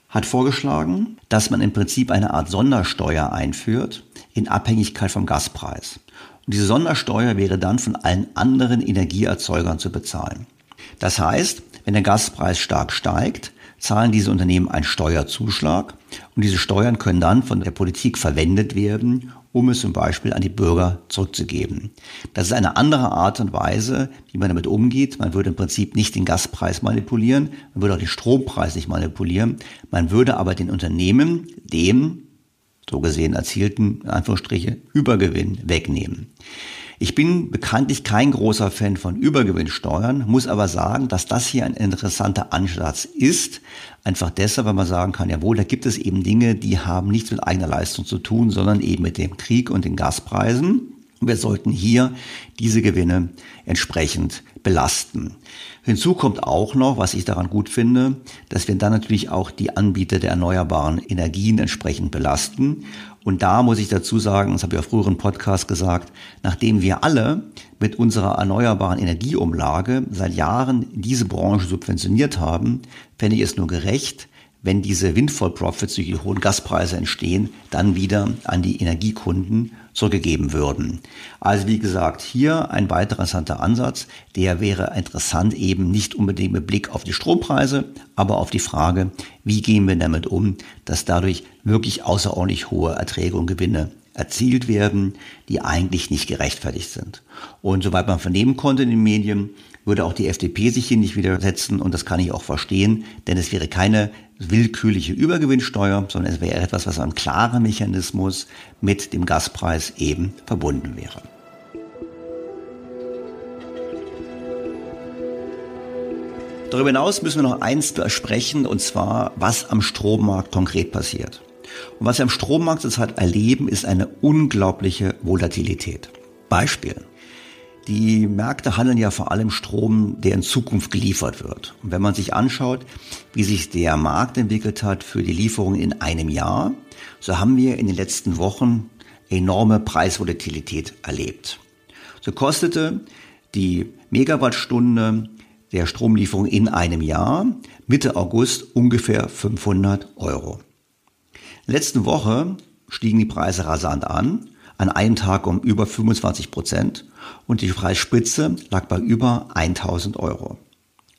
hat vorgeschlagen, dass man im Prinzip eine Art Sondersteuer einführt in Abhängigkeit vom Gaspreis. Und diese Sondersteuer wäre dann von allen anderen Energieerzeugern zu bezahlen. Das heißt, wenn der Gaspreis stark steigt, zahlen diese Unternehmen einen Steuerzuschlag und diese Steuern können dann von der Politik verwendet werden, um es zum Beispiel an die Bürger zurückzugeben. Das ist eine andere Art und Weise, wie man damit umgeht. Man würde im Prinzip nicht den Gaspreis manipulieren, man würde auch den Strompreis nicht manipulieren, man würde aber den Unternehmen dem so gesehen erzielten, in Anführungsstriche, Übergewinn wegnehmen. Ich bin bekanntlich kein großer Fan von Übergewinnsteuern, muss aber sagen, dass das hier ein interessanter Ansatz ist. Einfach deshalb, weil man sagen kann, jawohl, da gibt es eben Dinge, die haben nichts mit eigener Leistung zu tun, sondern eben mit dem Krieg und den Gaspreisen. Wir sollten hier diese Gewinne entsprechend belasten. Hinzu kommt auch noch, was ich daran gut finde, dass wir dann natürlich auch die Anbieter der erneuerbaren Energien entsprechend belasten. Und da muss ich dazu sagen, das habe ich auf früheren Podcast gesagt, nachdem wir alle mit unserer erneuerbaren Energieumlage seit Jahren diese Branche subventioniert haben, fände ich es nur gerecht, wenn diese Windfall Profits durch die hohen Gaspreise entstehen, dann wieder an die Energiekunden zurückgegeben würden. Also wie gesagt, hier ein weiterer interessanter Ansatz, der wäre interessant eben nicht unbedingt mit Blick auf die Strompreise, aber auf die Frage, wie gehen wir damit um, dass dadurch wirklich außerordentlich hohe Erträge und Gewinne erzielt werden, die eigentlich nicht gerechtfertigt sind. Und soweit man vernehmen konnte in den Medien, würde auch die FDP sich hier nicht widersetzen und das kann ich auch verstehen, denn es wäre keine willkürliche Übergewinnsteuer, sondern es wäre etwas, was ein klarer Mechanismus mit dem Gaspreis eben verbunden wäre. Darüber hinaus müssen wir noch eins besprechen, und zwar, was am Strommarkt konkret passiert. Und was wir am Strommarkt zurzeit erleben, ist eine unglaubliche Volatilität. Beispiel. Die Märkte handeln ja vor allem Strom, der in Zukunft geliefert wird. Und wenn man sich anschaut, wie sich der Markt entwickelt hat für die Lieferung in einem Jahr, so haben wir in den letzten Wochen enorme Preisvolatilität erlebt. So kostete die Megawattstunde der Stromlieferung in einem Jahr Mitte August ungefähr 500 Euro. Letzte Woche stiegen die Preise rasant an, an einem Tag um über 25 Prozent und die Preisspitze lag bei über 1000 Euro.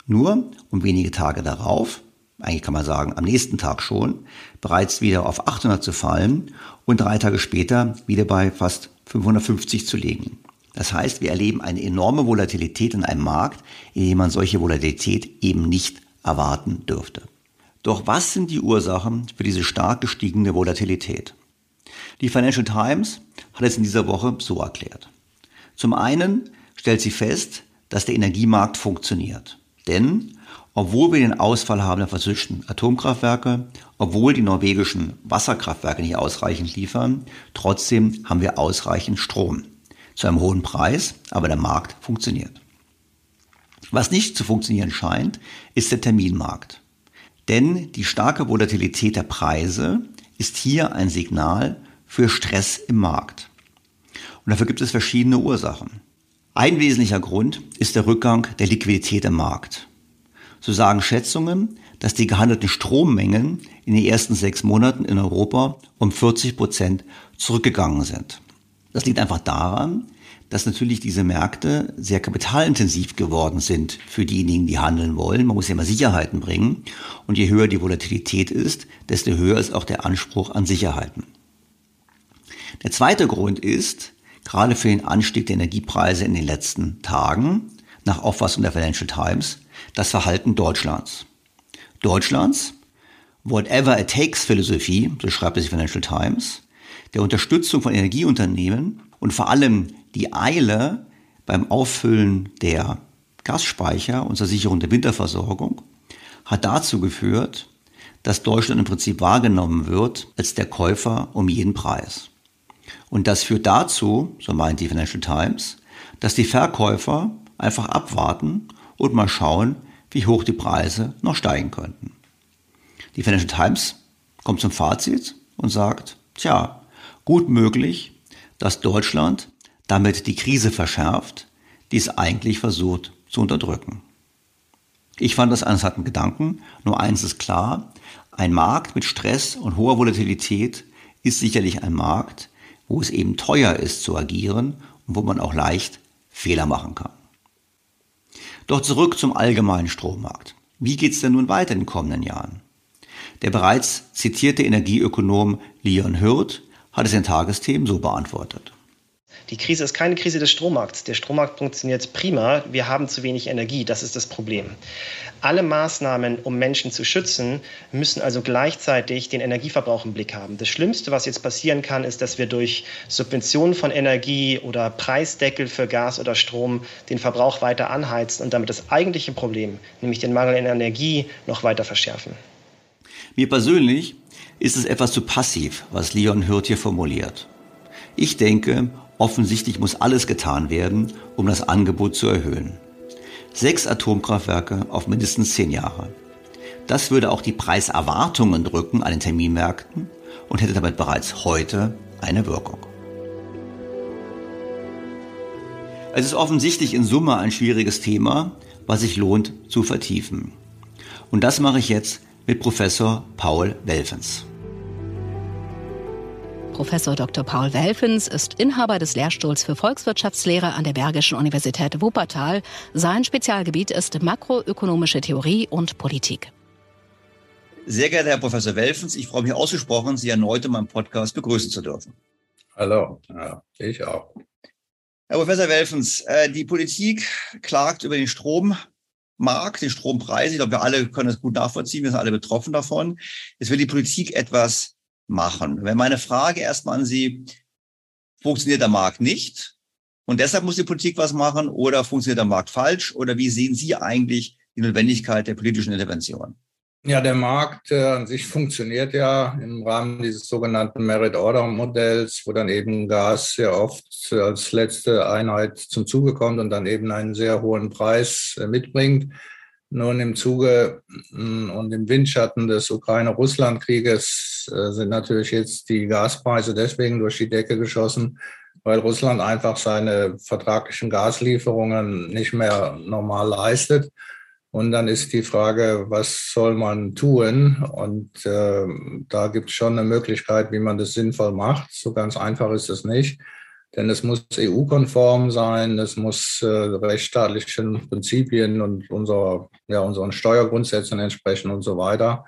Nur um wenige Tage darauf, eigentlich kann man sagen am nächsten Tag schon, bereits wieder auf 800 zu fallen und drei Tage später wieder bei fast 550 zu liegen. Das heißt, wir erleben eine enorme Volatilität in einem Markt, in dem man solche Volatilität eben nicht erwarten dürfte. Doch was sind die Ursachen für diese stark gestiegene Volatilität? Die Financial Times hat es in dieser Woche so erklärt. Zum einen stellt sie fest, dass der Energiemarkt funktioniert. Denn obwohl wir den Ausfall haben der französischen Atomkraftwerke, obwohl die norwegischen Wasserkraftwerke nicht ausreichend liefern, trotzdem haben wir ausreichend Strom. Zu einem hohen Preis, aber der Markt funktioniert. Was nicht zu funktionieren scheint, ist der Terminmarkt. Denn die starke Volatilität der Preise ist hier ein Signal für Stress im Markt. Und dafür gibt es verschiedene Ursachen. Ein wesentlicher Grund ist der Rückgang der Liquidität im Markt. So sagen Schätzungen, dass die gehandelten Strommengen in den ersten sechs Monaten in Europa um 40 Prozent zurückgegangen sind. Das liegt einfach daran, dass natürlich diese Märkte sehr kapitalintensiv geworden sind für diejenigen, die handeln wollen. Man muss ja immer Sicherheiten bringen. Und je höher die Volatilität ist, desto höher ist auch der Anspruch an Sicherheiten. Der zweite Grund ist, gerade für den Anstieg der Energiepreise in den letzten Tagen, nach Auffassung der Financial Times, das Verhalten Deutschlands. Deutschlands, whatever it takes Philosophie, so schreibt es die Financial Times, der Unterstützung von Energieunternehmen und vor allem die Eile beim Auffüllen der Gasspeicher und zur Sicherung der Winterversorgung hat dazu geführt, dass Deutschland im Prinzip wahrgenommen wird als der Käufer um jeden Preis. Und das führt dazu, so meint die Financial Times, dass die Verkäufer einfach abwarten und mal schauen, wie hoch die Preise noch steigen könnten. Die Financial Times kommt zum Fazit und sagt, tja, gut möglich, dass Deutschland damit die Krise verschärft, die es eigentlich versucht zu unterdrücken. Ich fand das einen interessanten Gedanken. Nur eins ist klar, ein Markt mit Stress und hoher Volatilität ist sicherlich ein Markt, wo es eben teuer ist zu agieren und wo man auch leicht Fehler machen kann. Doch zurück zum allgemeinen Strommarkt. Wie geht es denn nun weiter in den kommenden Jahren? Der bereits zitierte Energieökonom Leon Hürth hat es in Tagesthemen so beantwortet. Die Krise ist keine Krise des Strommarkts. Der Strommarkt funktioniert prima. Wir haben zu wenig Energie. Das ist das Problem. Alle Maßnahmen, um Menschen zu schützen, müssen also gleichzeitig den Energieverbrauch im Blick haben. Das Schlimmste, was jetzt passieren kann, ist, dass wir durch Subventionen von Energie oder Preisdeckel für Gas oder Strom den Verbrauch weiter anheizen und damit das eigentliche Problem, nämlich den Mangel an Energie, noch weiter verschärfen. Mir persönlich ist es etwas zu passiv, was Leon Hürth hier formuliert. Ich denke, offensichtlich muss alles getan werden, um das Angebot zu erhöhen. Sechs Atomkraftwerke auf mindestens zehn Jahre. Das würde auch die Preiserwartungen drücken an den Terminmärkten und hätte damit bereits heute eine Wirkung. Es ist offensichtlich in Summe ein schwieriges Thema, was sich lohnt zu vertiefen. Und das mache ich jetzt mit Professor Paul Welfens. Professor Dr. Paul Welfens ist Inhaber des Lehrstuhls für Volkswirtschaftslehre an der Bergischen Universität Wuppertal. Sein Spezialgebiet ist makroökonomische Theorie und Politik. Sehr geehrter Herr Professor Welfens, ich freue mich ausgesprochen, Sie erneut in meinem Podcast begrüßen zu dürfen. Hallo, ja, ich auch. Herr Professor Welfens, äh, die Politik klagt über den Strom, Markt, den Strompreis. Ich glaube, wir alle können das gut nachvollziehen. Wir sind alle betroffen davon. Jetzt will die Politik etwas machen. Wenn meine Frage erstmal an Sie, funktioniert der Markt nicht? Und deshalb muss die Politik was machen oder funktioniert der Markt falsch? Oder wie sehen Sie eigentlich die Notwendigkeit der politischen Intervention? Ja, der Markt äh, an sich funktioniert ja im Rahmen dieses sogenannten Merit-Order-Modells, wo dann eben Gas sehr oft als letzte Einheit zum Zuge kommt und dann eben einen sehr hohen Preis äh, mitbringt. Nun im Zuge mm, und im Windschatten des Ukraine-Russland-Krieges äh, sind natürlich jetzt die Gaspreise deswegen durch die Decke geschossen, weil Russland einfach seine vertraglichen Gaslieferungen nicht mehr normal leistet. Und dann ist die Frage, was soll man tun? Und äh, da gibt es schon eine Möglichkeit, wie man das sinnvoll macht. So ganz einfach ist es nicht. Denn es muss EU-konform sein, es muss äh, rechtsstaatlichen Prinzipien und unserer, ja, unseren Steuergrundsätzen entsprechen und so weiter.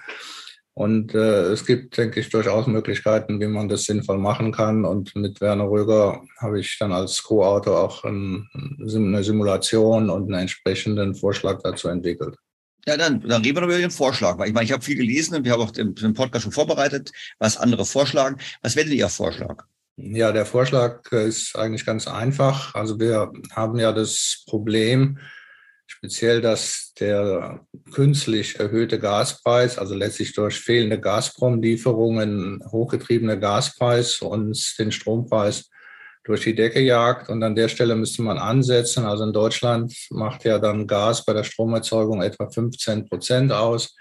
Und äh, es gibt, denke ich, durchaus Möglichkeiten, wie man das sinnvoll machen kann. Und mit Werner Röger habe ich dann als Co-Autor auch ein, eine Simulation und einen entsprechenden Vorschlag dazu entwickelt. Ja, dann, dann reden wir über den Vorschlag. Weil ich meine, ich habe viel gelesen und wir haben auch den, den Podcast schon vorbereitet, was andere vorschlagen. Was wäre denn Ihr Vorschlag? Ja, der Vorschlag ist eigentlich ganz einfach. Also wir haben ja das Problem, speziell, dass der künstlich erhöhte Gaspreis, also letztlich durch fehlende Gazprom-Lieferungen hochgetriebene Gaspreis uns den Strompreis durch die Decke jagt. Und an der Stelle müsste man ansetzen. Also in Deutschland macht ja dann Gas bei der Stromerzeugung etwa 15 Prozent aus.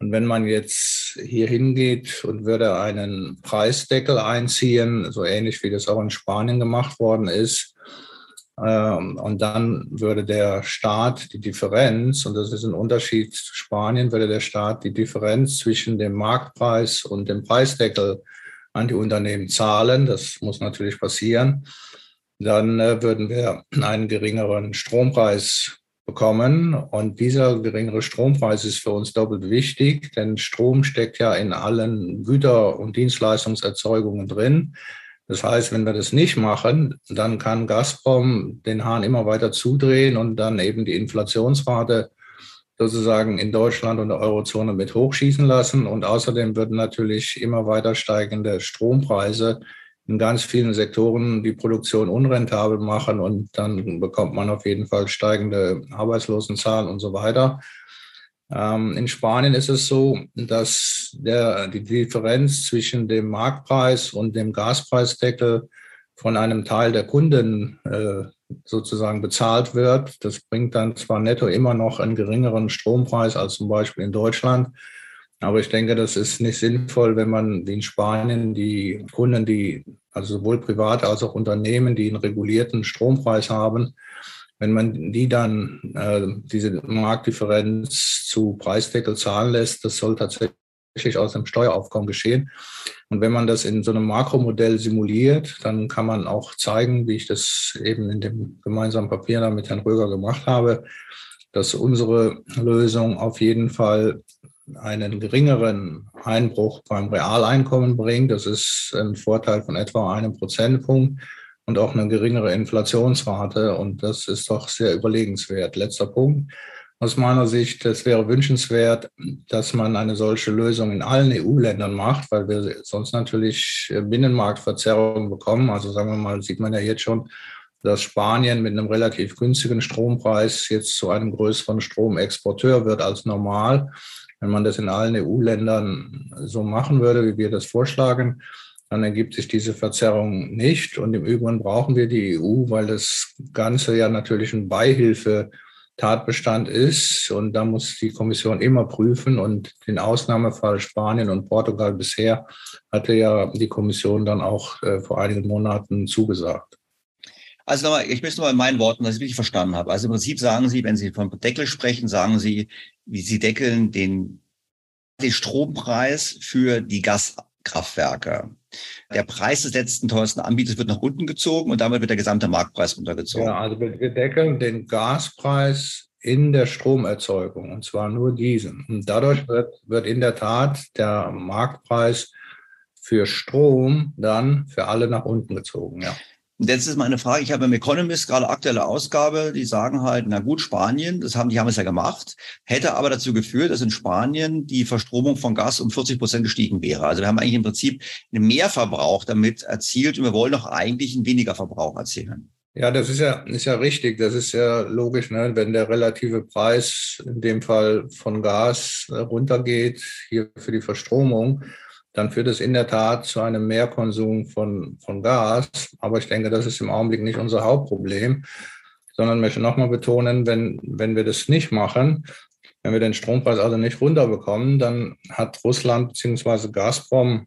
Und wenn man jetzt hier hingeht und würde einen Preisdeckel einziehen, so ähnlich wie das auch in Spanien gemacht worden ist, ähm, und dann würde der Staat die Differenz, und das ist ein Unterschied zu Spanien, würde der Staat die Differenz zwischen dem Marktpreis und dem Preisdeckel an die Unternehmen zahlen. Das muss natürlich passieren. Dann äh, würden wir einen geringeren Strompreis bekommen. Und dieser geringere Strompreis ist für uns doppelt wichtig, denn Strom steckt ja in allen Güter- und Dienstleistungserzeugungen drin. Das heißt, wenn wir das nicht machen, dann kann Gazprom den Hahn immer weiter zudrehen und dann eben die Inflationsrate sozusagen in Deutschland und der Eurozone mit hochschießen lassen. Und außerdem würden natürlich immer weiter steigende Strompreise in ganz vielen Sektoren die Produktion unrentabel machen und dann bekommt man auf jeden Fall steigende Arbeitslosenzahlen und so weiter. Ähm, in Spanien ist es so, dass der, die Differenz zwischen dem Marktpreis und dem Gaspreisdeckel von einem Teil der Kunden äh, sozusagen bezahlt wird. Das bringt dann zwar netto immer noch einen geringeren Strompreis als zum Beispiel in Deutschland, aber ich denke, das ist nicht sinnvoll, wenn man wie in Spanien die Kunden, die also sowohl private als auch Unternehmen, die einen regulierten Strompreis haben, wenn man die dann äh, diese Marktdifferenz zu Preisdeckel zahlen lässt, das soll tatsächlich aus dem Steueraufkommen geschehen. Und wenn man das in so einem Makromodell simuliert, dann kann man auch zeigen, wie ich das eben in dem gemeinsamen Papier da mit Herrn Röger gemacht habe, dass unsere Lösung auf jeden Fall einen geringeren Einbruch beim Realeinkommen bringt. Das ist ein Vorteil von etwa einem Prozentpunkt und auch eine geringere Inflationsrate. Und das ist doch sehr überlegenswert. Letzter Punkt. Aus meiner Sicht, es wäre wünschenswert, dass man eine solche Lösung in allen EU-Ländern macht, weil wir sonst natürlich Binnenmarktverzerrungen bekommen. Also sagen wir mal, sieht man ja jetzt schon, dass Spanien mit einem relativ günstigen Strompreis jetzt zu einem größeren Stromexporteur wird als normal. Wenn man das in allen EU-Ländern so machen würde, wie wir das vorschlagen, dann ergibt sich diese Verzerrung nicht. Und im Übrigen brauchen wir die EU, weil das Ganze ja natürlich ein Beihilfe-Tatbestand ist. Und da muss die Kommission immer prüfen. Und den Ausnahmefall Spanien und Portugal bisher hatte ja die Kommission dann auch äh, vor einigen Monaten zugesagt. Also nochmal, ich möchte nochmal in meinen Worten, dass ich wirklich verstanden habe. Also im Prinzip sagen Sie, wenn Sie vom Deckel sprechen, sagen Sie, wie Sie deckeln den, den Strompreis für die Gaskraftwerke. Der Preis des letzten teuersten Anbieters wird nach unten gezogen und damit wird der gesamte Marktpreis runtergezogen. Ja, also wir deckeln den Gaspreis in der Stromerzeugung und zwar nur diesen. Und dadurch wird, wird in der Tat der Marktpreis für Strom dann für alle nach unten gezogen. Ja. Und jetzt ist meine Frage, ich habe im Economist gerade aktuelle Ausgabe, die sagen halt, na gut, Spanien, das haben, die haben es ja gemacht, hätte aber dazu geführt, dass in Spanien die Verstromung von Gas um 40 Prozent gestiegen wäre. Also wir haben eigentlich im Prinzip einen Mehrverbrauch damit erzielt und wir wollen doch eigentlich einen weniger Verbrauch erzielen. Ja, das ist ja, ist ja richtig. Das ist ja logisch, ne? wenn der relative Preis in dem Fall von Gas runtergeht, hier für die Verstromung, dann führt es in der Tat zu einem Mehrkonsum von, von Gas. Aber ich denke, das ist im Augenblick nicht unser Hauptproblem, sondern möchte nochmal betonen, wenn, wenn wir das nicht machen, wenn wir den Strompreis also nicht runterbekommen, dann hat Russland bzw. Gazprom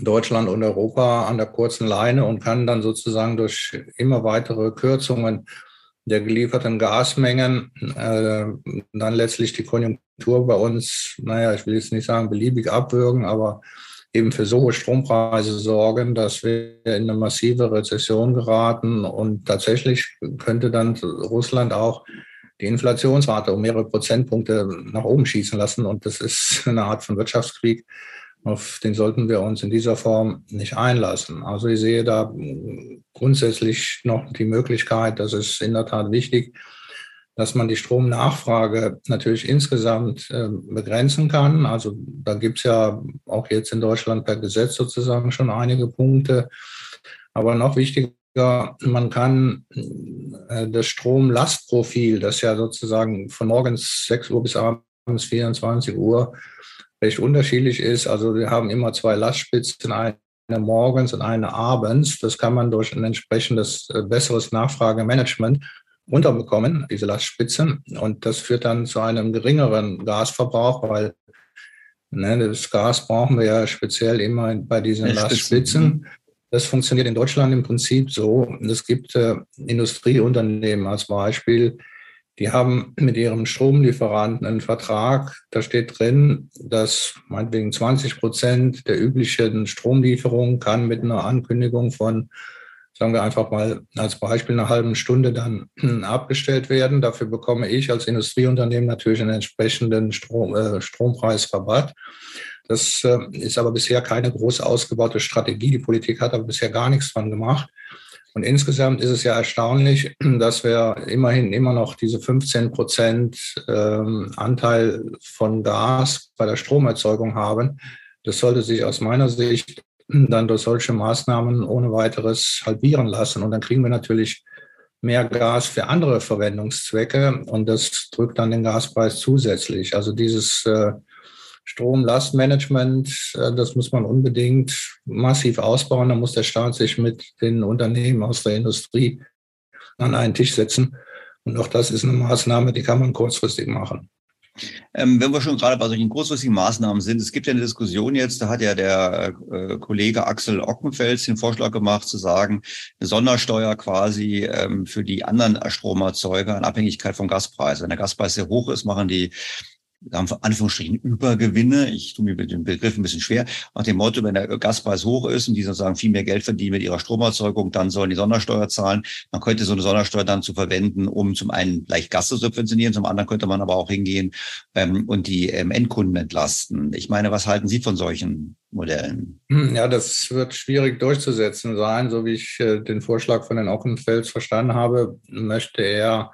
Deutschland und Europa an der kurzen Leine und kann dann sozusagen durch immer weitere Kürzungen der gelieferten Gasmengen äh, dann letztlich die Konjunktur bei uns, naja, ich will jetzt nicht sagen beliebig abwürgen, aber eben für so hohe Strompreise sorgen, dass wir in eine massive Rezession geraten. Und tatsächlich könnte dann Russland auch die Inflationsrate um mehrere Prozentpunkte nach oben schießen lassen. Und das ist eine Art von Wirtschaftskrieg, auf den sollten wir uns in dieser Form nicht einlassen. Also ich sehe da grundsätzlich noch die Möglichkeit, das ist in der Tat wichtig, dass man die Stromnachfrage natürlich insgesamt äh, begrenzen kann. Also da gibt es ja auch jetzt in Deutschland per Gesetz sozusagen schon einige Punkte. Aber noch wichtiger, man kann äh, das Stromlastprofil, das ja sozusagen von morgens 6 Uhr bis abends 24 Uhr recht unterschiedlich ist. Also wir haben immer zwei Lastspitzen, eine morgens und eine abends. Das kann man durch ein entsprechendes äh, besseres Nachfragemanagement unterbekommen, diese Lastspitzen. Und das führt dann zu einem geringeren Gasverbrauch, weil ne, das Gas brauchen wir ja speziell immer bei diesen Lastspitzen. Das funktioniert in Deutschland im Prinzip so. Es gibt äh, Industrieunternehmen als Beispiel, die haben mit ihrem Stromlieferanten einen Vertrag. Da steht drin, dass meinetwegen 20 Prozent der üblichen Stromlieferung kann mit einer Ankündigung von, sagen wir einfach mal als Beispiel, einer halben Stunde dann abgestellt werden. Dafür bekomme ich als Industrieunternehmen natürlich einen entsprechenden Strom, äh, Strompreisrabatt. Das äh, ist aber bisher keine groß ausgebaute Strategie. Die Politik hat aber bisher gar nichts dran gemacht. Und insgesamt ist es ja erstaunlich, [clears throat] dass wir immerhin immer noch diese 15 Prozent ähm, Anteil von Gas bei der Stromerzeugung haben. Das sollte sich aus meiner Sicht [clears throat] dann durch solche Maßnahmen ohne weiteres halbieren lassen. Und dann kriegen wir natürlich mehr Gas für andere Verwendungszwecke und das drückt dann den Gaspreis zusätzlich. Also dieses äh, Stromlastmanagement, äh, das muss man unbedingt massiv ausbauen. Da muss der Staat sich mit den Unternehmen aus der Industrie an einen Tisch setzen. Und auch das ist eine Maßnahme, die kann man kurzfristig machen. Ähm, wenn wir schon gerade bei solchen kurzfristigen Maßnahmen sind, es gibt ja eine Diskussion jetzt, da hat ja der äh, Kollege Axel Ockenfels den Vorschlag gemacht, zu sagen, eine Sondersteuer quasi ähm, für die anderen Stromerzeuger in Abhängigkeit vom Gaspreis. Wenn der Gaspreis sehr hoch ist, machen die Anführungsstrichen Übergewinne. Ich tue mir mit dem Begriff ein bisschen schwer. Nach dem Motto, wenn der Gaspreis hoch ist und die sozusagen viel mehr Geld verdienen mit ihrer Stromerzeugung, dann sollen die Sondersteuer zahlen. Man könnte so eine Sondersteuer dann zu verwenden, um zum einen leicht Gas zu subventionieren, zum anderen könnte man aber auch hingehen ähm, und die ähm, Endkunden entlasten. Ich meine, was halten Sie von solchen Modellen? Hm, ja, das wird schwierig durchzusetzen sein. So wie ich äh, den Vorschlag von den Ockenfels verstanden habe, möchte er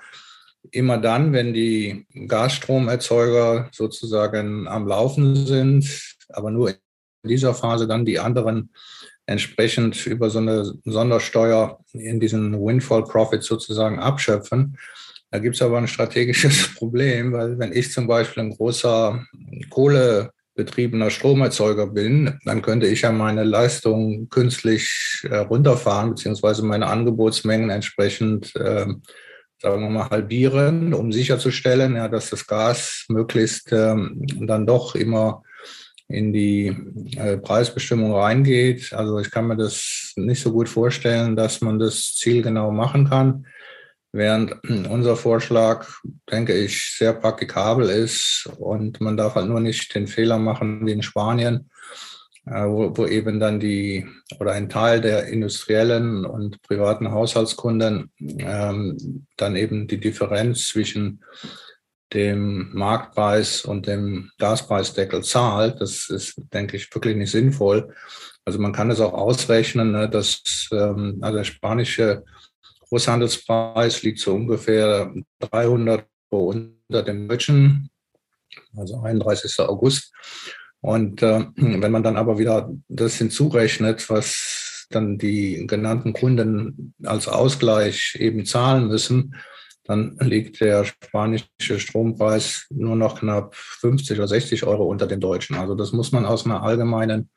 immer dann, wenn die Gasstromerzeuger sozusagen am Laufen sind, aber nur in dieser Phase dann die anderen entsprechend über so eine Sondersteuer in diesen Windfall Profit sozusagen abschöpfen. Da gibt es aber ein strategisches [laughs] Problem, weil wenn ich zum Beispiel ein großer kohlebetriebener Stromerzeuger bin, dann könnte ich ja meine Leistung künstlich äh, runterfahren, beziehungsweise meine Angebotsmengen entsprechend äh, sagen wir mal, halbieren, um sicherzustellen, ja, dass das Gas möglichst ähm, dann doch immer in die äh, Preisbestimmung reingeht. Also ich kann mir das nicht so gut vorstellen, dass man das zielgenau machen kann, während unser Vorschlag, denke ich, sehr praktikabel ist und man darf halt nur nicht den Fehler machen wie in Spanien, wo, wo eben dann die oder ein Teil der industriellen und privaten Haushaltskunden ähm, dann eben die Differenz zwischen dem Marktpreis und dem Gaspreisdeckel zahlt. Das ist, denke ich, wirklich nicht sinnvoll. Also man kann es auch ausrechnen, ne, dass ähm, also der spanische Großhandelspreis liegt so ungefähr 300 Euro unter dem deutschen, also 31. August. Und äh, [clears throat] wenn man dann aber wieder das hinzurechnet, was dann die genannten Kunden als Ausgleich eben zahlen müssen, dann liegt der spanische Strompreis nur noch knapp 50 oder 60 Euro unter dem deutschen. Also das muss man aus einer allgemeinen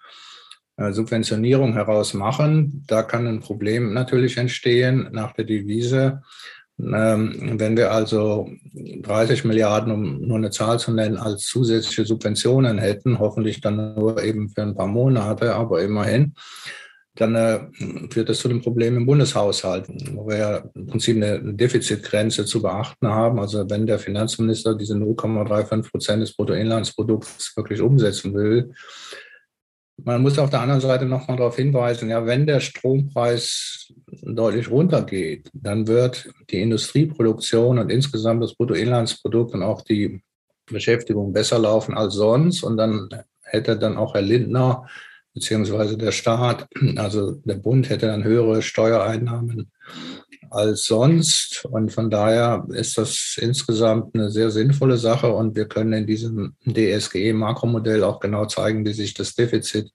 äh, Subventionierung heraus machen. Da kann ein Problem natürlich entstehen nach der Devise. Ähm, wenn wir also 30 Milliarden, um nur eine Zahl zu nennen, als zusätzliche Subventionen hätten, hoffentlich dann nur eben für ein paar Monate, aber immerhin, dann äh, führt das zu dem Problem im Bundeshaushalt, wo wir ja im Prinzip eine Defizitgrenze zu beachten haben. Also wenn der Finanzminister diese 0,35 Prozent des Bruttoinlandsprodukts wirklich umsetzen will, man muss auf der anderen Seite nochmal darauf hinweisen, ja, wenn der Strompreis deutlich runtergeht, dann wird die Industrieproduktion und insgesamt das Bruttoinlandsprodukt und auch die Beschäftigung besser laufen als sonst. Und dann hätte dann auch Herr Lindner beziehungsweise der Staat, also der Bund hätte dann höhere Steuereinnahmen als sonst. Und von daher ist das insgesamt eine sehr sinnvolle Sache. Und wir können in diesem DSGE-Makromodell auch genau zeigen, wie sich das Defizit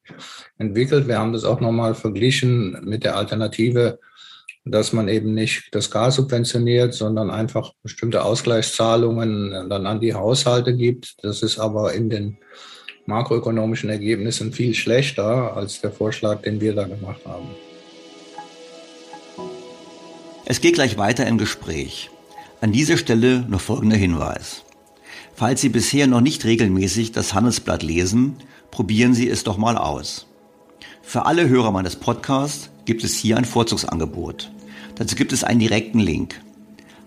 entwickelt. Wir haben das auch nochmal verglichen mit der Alternative, dass man eben nicht das Gas subventioniert, sondern einfach bestimmte Ausgleichszahlungen dann an die Haushalte gibt. Das ist aber in den makroökonomischen Ergebnissen viel schlechter als der Vorschlag, den wir da gemacht haben. Es geht gleich weiter im Gespräch. An dieser Stelle noch folgender Hinweis. Falls Sie bisher noch nicht regelmäßig das Handelsblatt lesen, probieren Sie es doch mal aus. Für alle Hörer meines Podcasts gibt es hier ein Vorzugsangebot. Dazu gibt es einen direkten Link.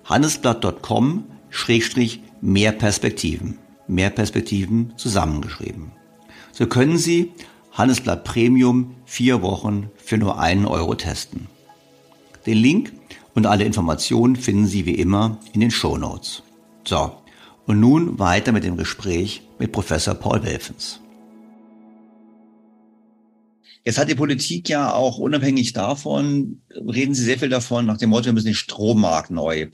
handelsblatt.com mehr Perspektiven. Mehr Perspektiven zusammengeschrieben. So können Sie Handelsblatt Premium vier Wochen für nur einen Euro testen. Den Link und alle Informationen finden Sie wie immer in den Show Notes. So, und nun weiter mit dem Gespräch mit Professor Paul Welfens. Jetzt hat die Politik ja auch unabhängig davon, reden Sie sehr viel davon, nach dem Motto, wir müssen den Strommarkt neu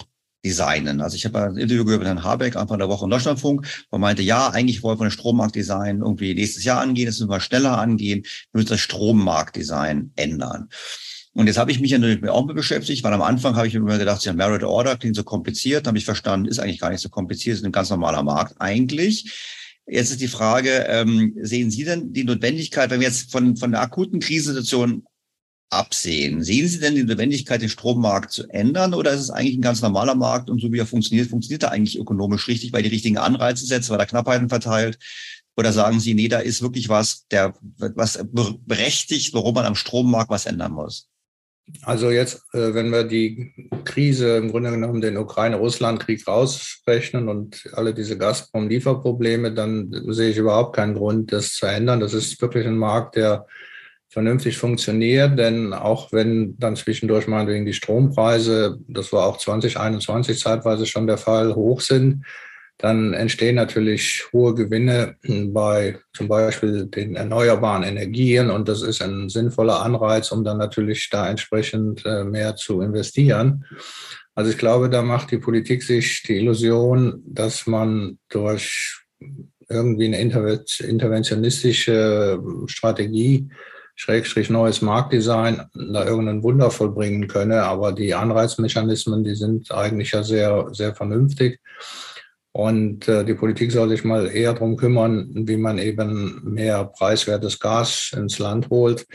designen. Also ich habe ein Interview gehört mit Herrn Habeck Anfang der Woche in Deutschlandfunk, wo er meinte, ja, eigentlich wollen wir den Strommarktdesign irgendwie nächstes Jahr angehen, das müssen wir schneller angehen, wir müssen das Strommarktdesign ändern. Und jetzt habe ich mich ja natürlich auch mit beschäftigt, weil am Anfang habe ich mir immer gedacht, ja, Merit Order klingt so kompliziert, habe ich verstanden, ist eigentlich gar nicht so kompliziert, ist ein ganz normaler Markt eigentlich. Jetzt ist die Frage, ähm, sehen Sie denn die Notwendigkeit, wenn wir jetzt von, von der akuten Krisensituation absehen, sehen Sie denn die Notwendigkeit, den Strommarkt zu ändern oder ist es eigentlich ein ganz normaler Markt und so wie er funktioniert, funktioniert er eigentlich ökonomisch richtig, weil die richtigen Anreize setzt, weil er Knappheiten verteilt? Oder sagen Sie, nee, da ist wirklich was, der, was berechtigt, warum man am Strommarkt was ändern muss? Also jetzt, äh, wenn wir die Krise im Grunde genommen den Ukraine-Russland-Krieg rausrechnen und alle diese Gazprom-Lieferprobleme, dann sehe ich überhaupt keinen Grund, das zu ändern. Das ist wirklich ein Markt, der vernünftig funktioniert, denn auch wenn dann zwischendurch mal wegen die Strompreise, das war auch 2021 zeitweise schon der Fall, hoch sind, dann entstehen natürlich hohe Gewinne bei zum Beispiel den erneuerbaren Energien und das ist ein sinnvoller Anreiz, um dann natürlich da entsprechend äh, mehr zu investieren. Also ich glaube, da macht die Politik sich die Illusion, dass man durch irgendwie eine interventionistische Strategie Schrägstrich neues Marktdesign da irgendein Wunder vollbringen könne. Aber die Anreizmechanismen, die sind eigentlich ja sehr, sehr vernünftig. Und äh, die Politik soll sich mal eher darum kümmern, wie man eben mehr preiswertes Gas ins Land holt.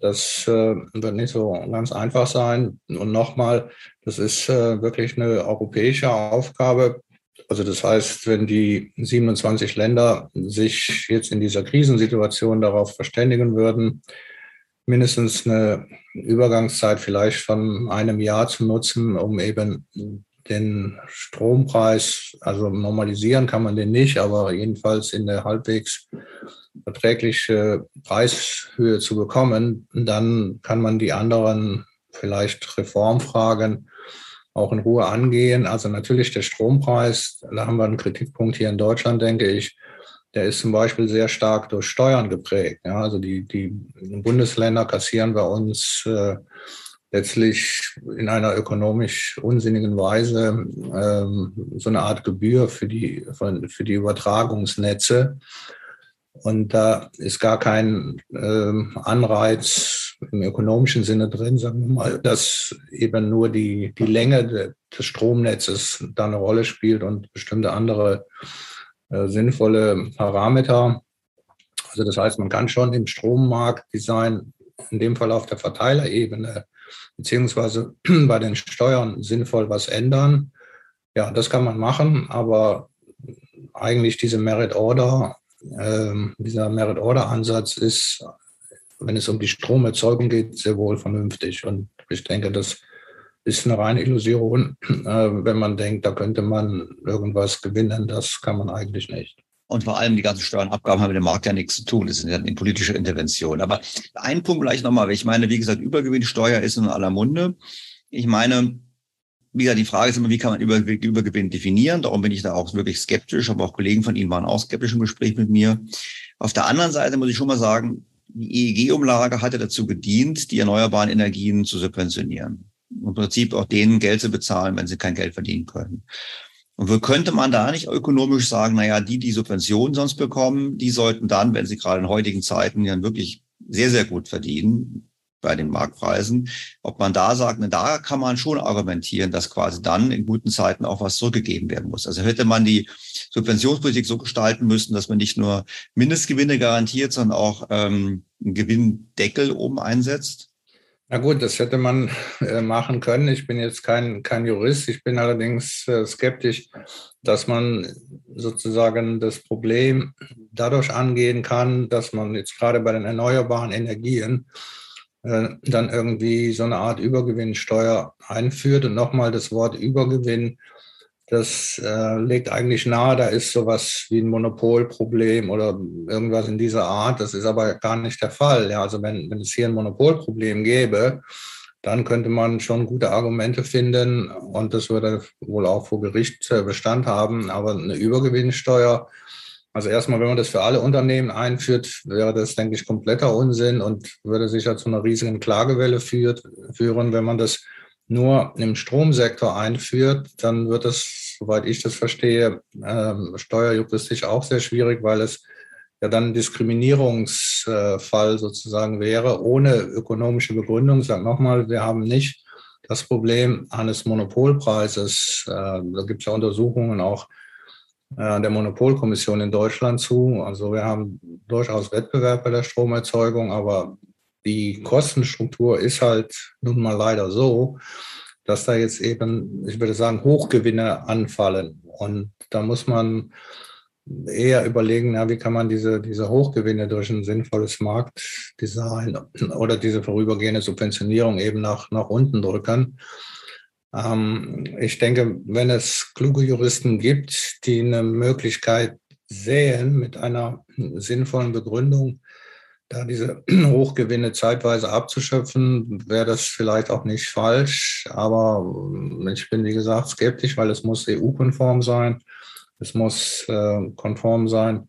Das äh, wird nicht so ganz einfach sein. Und nochmal, das ist äh, wirklich eine europäische Aufgabe. Also das heißt, wenn die 27 Länder sich jetzt in dieser Krisensituation darauf verständigen würden, mindestens eine Übergangszeit vielleicht von einem Jahr zu nutzen, um eben den Strompreis, also normalisieren kann man den nicht, aber jedenfalls in der halbwegs verträgliche Preishöhe zu bekommen, dann kann man die anderen vielleicht Reformfragen auch in Ruhe angehen. Also natürlich der Strompreis, da haben wir einen Kritikpunkt hier in Deutschland, denke ich. Der ist zum Beispiel sehr stark durch Steuern geprägt. Ja, also die, die Bundesländer kassieren bei uns äh, letztlich in einer ökonomisch unsinnigen Weise ähm, so eine Art Gebühr für die, für die Übertragungsnetze. Und da ist gar kein ähm, Anreiz im ökonomischen Sinne drin, sagen wir mal, dass eben nur die, die Länge des Stromnetzes da eine Rolle spielt und bestimmte andere äh, sinnvolle Parameter. Also das heißt, man kann schon im Strommarktdesign, in dem Fall auf der Verteilerebene, beziehungsweise [clears throat] bei den Steuern sinnvoll was ändern. Ja, das kann man machen, aber eigentlich diese Merit Order, äh, dieser Merit Order Ansatz ist, wenn es um die Stromerzeugung geht, sehr wohl vernünftig. Und ich denke, das ist eine reine Illusion, [clears throat] äh, wenn man denkt, da könnte man irgendwas gewinnen. Das kann man eigentlich nicht. Und vor allem die ganzen Steuern, Abgaben haben mit dem Markt ja nichts zu tun. Das sind ja eine politische Intervention. Aber ein Punkt gleich nochmal. Ich meine, wie gesagt, Übergewinnsteuer ist in aller Munde. Ich meine, wie gesagt, die Frage ist immer, wie kann man Übergewinn definieren? Darum bin ich da auch wirklich skeptisch. Aber auch Kollegen von Ihnen waren auch skeptisch im Gespräch mit mir. Auf der anderen Seite muss ich schon mal sagen, die EEG-Umlage hatte dazu gedient, die erneuerbaren Energien zu subventionieren. Im Prinzip auch denen Geld zu bezahlen, wenn sie kein Geld verdienen können. Und könnte man da nicht ökonomisch sagen, naja, die, die Subventionen sonst bekommen, die sollten dann, wenn sie gerade in heutigen Zeiten ja wirklich sehr, sehr gut verdienen bei den Marktpreisen, ob man da sagt, da kann man schon argumentieren, dass quasi dann in guten Zeiten auch was zurückgegeben werden muss. Also hätte man die Subventionspolitik so gestalten müssen, dass man nicht nur Mindestgewinne garantiert, sondern auch ähm, einen Gewinndeckel oben einsetzt? Na gut, das hätte man äh, machen können. Ich bin jetzt kein, kein Jurist. Ich bin allerdings äh, skeptisch, dass man sozusagen das Problem dadurch angehen kann, dass man jetzt gerade bei den erneuerbaren Energien äh, dann irgendwie so eine Art Übergewinnsteuer einführt. Und nochmal das Wort Übergewinn das äh, legt eigentlich nahe, da ist sowas wie ein Monopolproblem oder irgendwas in dieser Art. Das ist aber gar nicht der Fall. Ja, also wenn, wenn es hier ein Monopolproblem gäbe, dann könnte man schon gute Argumente finden und das würde wohl auch vor Gericht äh, Bestand haben. Aber eine Übergewinnsteuer, also erstmal, wenn man das für alle Unternehmen einführt, wäre das, denke ich, kompletter Unsinn und würde sicher zu einer riesigen Klagewelle führt, führen. Wenn man das nur im Stromsektor einführt, dann wird es, soweit ich das verstehe, ähm, steuerjuristisch auch sehr schwierig, weil es ja dann ein Diskriminierungsfall sozusagen wäre, ohne ökonomische Begründung. Ich sage nochmal, wir haben nicht das Problem eines Monopolpreises. Äh, da gibt es ja Untersuchungen auch äh, der Monopolkommission in Deutschland zu. Also wir haben durchaus Wettbewerb bei der Stromerzeugung, aber die Kostenstruktur ist halt nun mal leider so, dass da jetzt eben, ich würde sagen, Hochgewinne anfallen. Und da muss man eher überlegen, ja, wie kann man diese, diese Hochgewinne durch ein sinnvolles Marktdesign oder diese vorübergehende Subventionierung eben nach, nach unten drücken. Ähm, ich denke, wenn es kluge Juristen gibt, die eine Möglichkeit sehen mit einer sinnvollen Begründung, da diese [clears throat] Hochgewinne zeitweise abzuschöpfen, wäre das vielleicht auch nicht falsch. Aber ich bin, wie gesagt, skeptisch, weil es muss EU-konform sein. Es muss äh, konform sein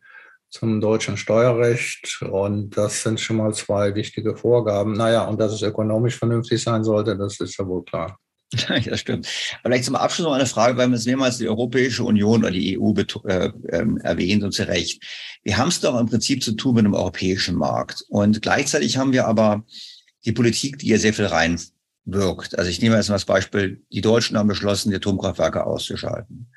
zum deutschen Steuerrecht. Und das sind schon mal zwei wichtige Vorgaben. Naja, und dass es ökonomisch vernünftig sein sollte, das ist ja wohl klar. [laughs] Ja, das stimmt. Vielleicht zum Abschluss noch eine Frage, weil man es mehrmals die Europäische Union oder die EU äh, äh, erwähnt und zu Recht. Wir haben es doch im Prinzip zu tun mit einem europäischen Markt. Und gleichzeitig haben wir aber die Politik, die hier sehr viel reinwirkt. Also ich nehme jetzt mal das Beispiel, die Deutschen haben beschlossen, die Atomkraftwerke auszuschalten.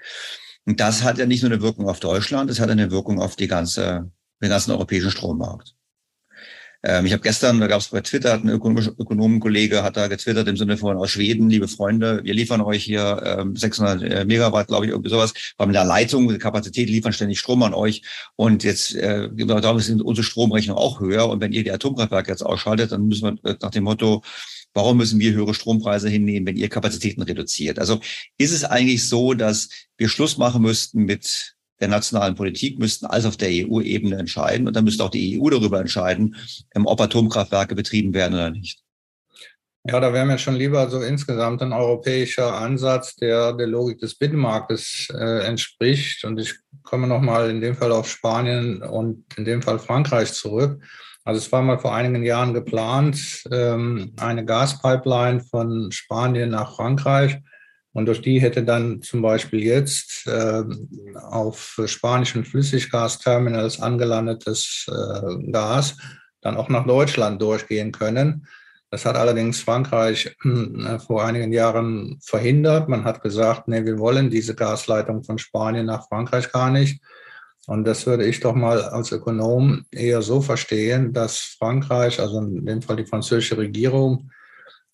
Und das hat ja nicht nur eine Wirkung auf Deutschland, es hat eine Wirkung auf die ganze, den ganzen europäischen Strommarkt. Ähm, ich habe gestern, da gab es bei Twitter, hat ein Ökonomenkollege hat da getwittert im Sinne von aus Schweden, liebe Freunde, wir liefern euch hier ähm, 600 äh, Megawatt, glaube ich, irgendwie sowas. Wir haben Leitung, eine Kapazität, liefern ständig Strom an euch. Und jetzt äh, darum sind unsere Stromrechnung auch höher. Und wenn ihr die Atomkraftwerke jetzt ausschaltet, dann müssen wir äh, nach dem Motto, Warum müssen wir höhere Strompreise hinnehmen, wenn ihr Kapazitäten reduziert? Also ist es eigentlich so, dass wir Schluss machen müssten mit der nationalen Politik müssten alles auf der EU-Ebene entscheiden und dann müsste auch die EU darüber entscheiden, ähm, ob Atomkraftwerke betrieben werden oder nicht. Ja, da wäre mir schon lieber so insgesamt ein europäischer Ansatz, der der Logik des Binnenmarktes äh, entspricht. Und ich komme nochmal in dem Fall auf Spanien und in dem Fall Frankreich zurück. Also es war mal vor einigen Jahren geplant, ähm, eine Gaspipeline von Spanien nach Frankreich und durch die hätte dann zum Beispiel jetzt äh, auf spanischen Flüssiggasterminals angelandetes äh, Gas dann auch nach Deutschland durchgehen können. Das hat allerdings Frankreich äh, vor einigen Jahren verhindert. Man hat gesagt, nee, wir wollen diese Gasleitung von Spanien nach Frankreich gar nicht. Und das würde ich doch mal als Ökonom eher so verstehen, dass Frankreich, also in dem Fall die französische Regierung,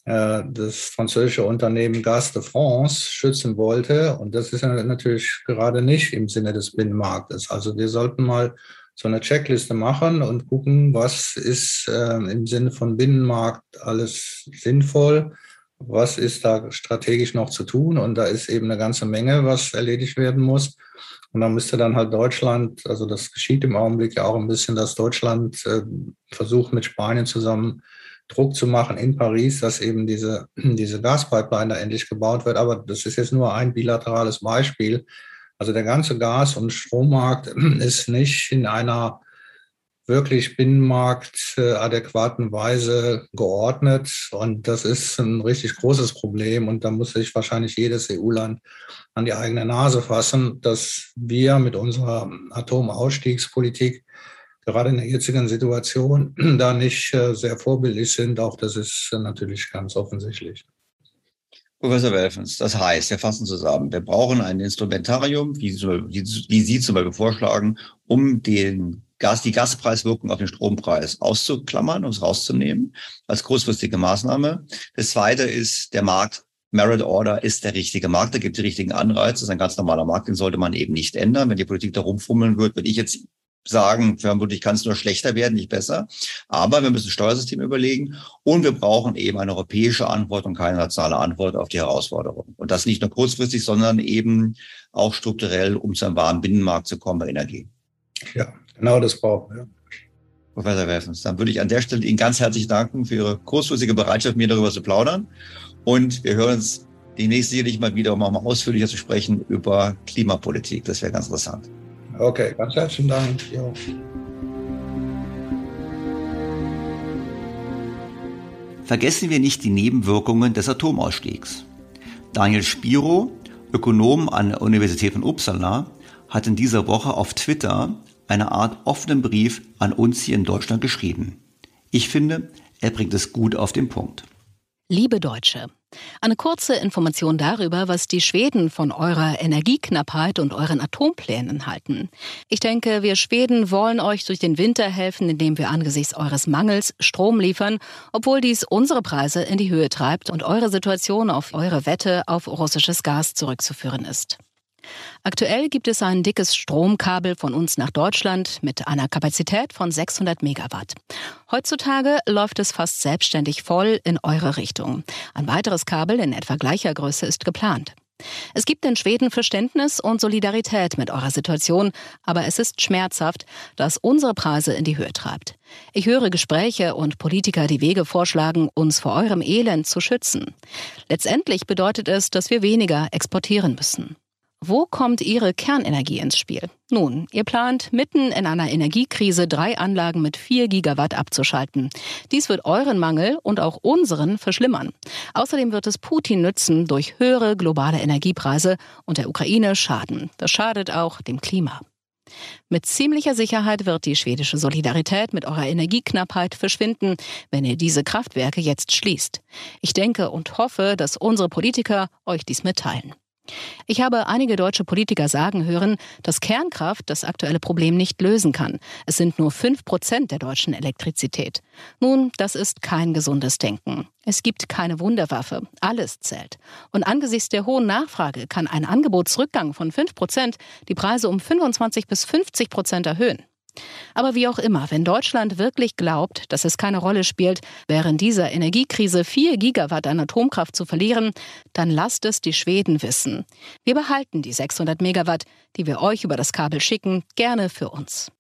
das französische Unternehmen Gaz de France schützen wollte. Und das ist natürlich gerade nicht im Sinne des Binnenmarktes. Also wir sollten mal so eine Checkliste machen und gucken, was ist äh, im Sinne von Binnenmarkt alles sinnvoll, was ist da strategisch noch zu tun. Und da ist eben eine ganze Menge, was erledigt werden muss. Und dann müsste dann halt Deutschland, also das geschieht im Augenblick ja auch ein bisschen, dass Deutschland äh, versucht mit Spanien zusammen Druck zu machen in Paris, dass eben diese, [clears throat] diese Gaspipeline da endlich gebaut wird. Aber das ist jetzt nur ein bilaterales Beispiel. Also der ganze Gas- und Strommarkt [clears throat] ist nicht in einer wirklich binnenmarktadäquaten Weise geordnet. Und das ist ein richtig großes Problem. Und da muss sich wahrscheinlich jedes EU-Land an die eigene Nase fassen, dass wir mit unserer Atomausstiegspolitik gerade in der jetzigen Situation [clears throat] da nicht äh, sehr vorbildlich sind. Auch das ist äh, natürlich ganz offensichtlich. Professor Welfens, das heißt, wir fassen zusammen, wir brauchen ein Instrumentarium, wie, Sie zum Beispiel vorschlagen, um den Gas, die Gaspreiswirkung auf den Strompreis auszuklammern, um es rauszunehmen, als kurzfristige Maßnahme. Das zweite ist, der Markt Merit Order ist der richtige Markt, da gibt es die richtigen Anreize, das ist ein ganz normaler Markt, den sollte man eben nicht ändern. Wenn die Politik da rumfummeln wird, würde ich jetzt sagen, vermutlich kann es nur schlechter werden, nicht besser. Aber wir müssen Steuersystem überlegen und wir brauchen eben eine europäische Antwort und keine nationale Antwort auf die Herausforderung. Und das nicht nur kurzfristig, sondern eben auch strukturell, um zu einem wahren Binnenmarkt zu kommen bei Energie. Ja, genau das brauchen wir. Professor Werfens, dann würde ich an der Stelle Ihnen ganz herzlich danken für Ihre kurzfristige Bereitschaft, mir darüber zu plaudern. Und wir hören uns demnächst sicherlich mal wieder, um auch mal ausführlicher zu sprechen über Klimapolitik. Das wäre ganz interessant. Okay, ganz herzlichen Dank. Jo. Vergessen wir nicht die Nebenwirkungen des Atomausstiegs. Daniel Spiro, Ökonom an der Universität von Uppsala, hat in dieser Woche auf Twitter eine Art offenen Brief an uns hier in Deutschland geschrieben. Ich finde, er bringt es gut auf den Punkt. Liebe Deutsche, eine kurze Information darüber, was die Schweden von eurer Energieknappheit und euren Atomplänen halten. Ich denke, wir Schweden wollen euch durch den Winter helfen, indem wir angesichts eures Mangels Strom liefern, obwohl dies unsere Preise in die Höhe treibt und eure Situation auf eure Wette auf russisches Gas zurückzuführen ist. Aktuell gibt es ein dickes Stromkabel von uns nach Deutschland mit einer Kapazität von 600 Megawatt. Heutzutage läuft es fast selbstständig voll in eure Richtung. Ein weiteres Kabel in etwa gleicher Größe ist geplant. Es gibt in Schweden Verständnis und Solidarität mit eurer Situation, aber es ist schmerzhaft, dass unsere Preise in die Höhe treibt. Ich höre Gespräche und Politiker, die Wege vorschlagen, uns vor eurem Elend zu schützen. Letztendlich bedeutet es, dass wir weniger exportieren müssen. Wo kommt Ihre Kernenergie ins Spiel? Nun, ihr plant, mitten in einer Energiekrise drei Anlagen mit vier Gigawatt abzuschalten. Dies wird euren Mangel und auch unseren verschlimmern. Außerdem wird es Putin nützen durch höhere globale Energiepreise und der Ukraine schaden. Das schadet auch dem Klima. Mit ziemlicher Sicherheit wird die schwedische Solidarität mit eurer Energieknappheit verschwinden, wenn ihr diese Kraftwerke jetzt schließt. Ich denke und hoffe, dass unsere Politiker euch dies mitteilen. Ich habe einige deutsche Politiker sagen hören, dass Kernkraft das aktuelle Problem nicht lösen kann. Es sind nur fünf Prozent der deutschen Elektrizität. Nun, das ist kein gesundes Denken. Es gibt keine Wunderwaffe. Alles zählt. Und angesichts der hohen Nachfrage kann ein Angebotsrückgang von fünf Prozent die Preise um 25 bis 50 Prozent erhöhen. Aber wie auch immer, wenn Deutschland wirklich glaubt, dass es keine Rolle spielt, während dieser Energiekrise 4 Gigawatt an Atomkraft zu verlieren, dann lasst es die Schweden wissen. Wir behalten die 600 Megawatt, die wir euch über das Kabel schicken, gerne für uns.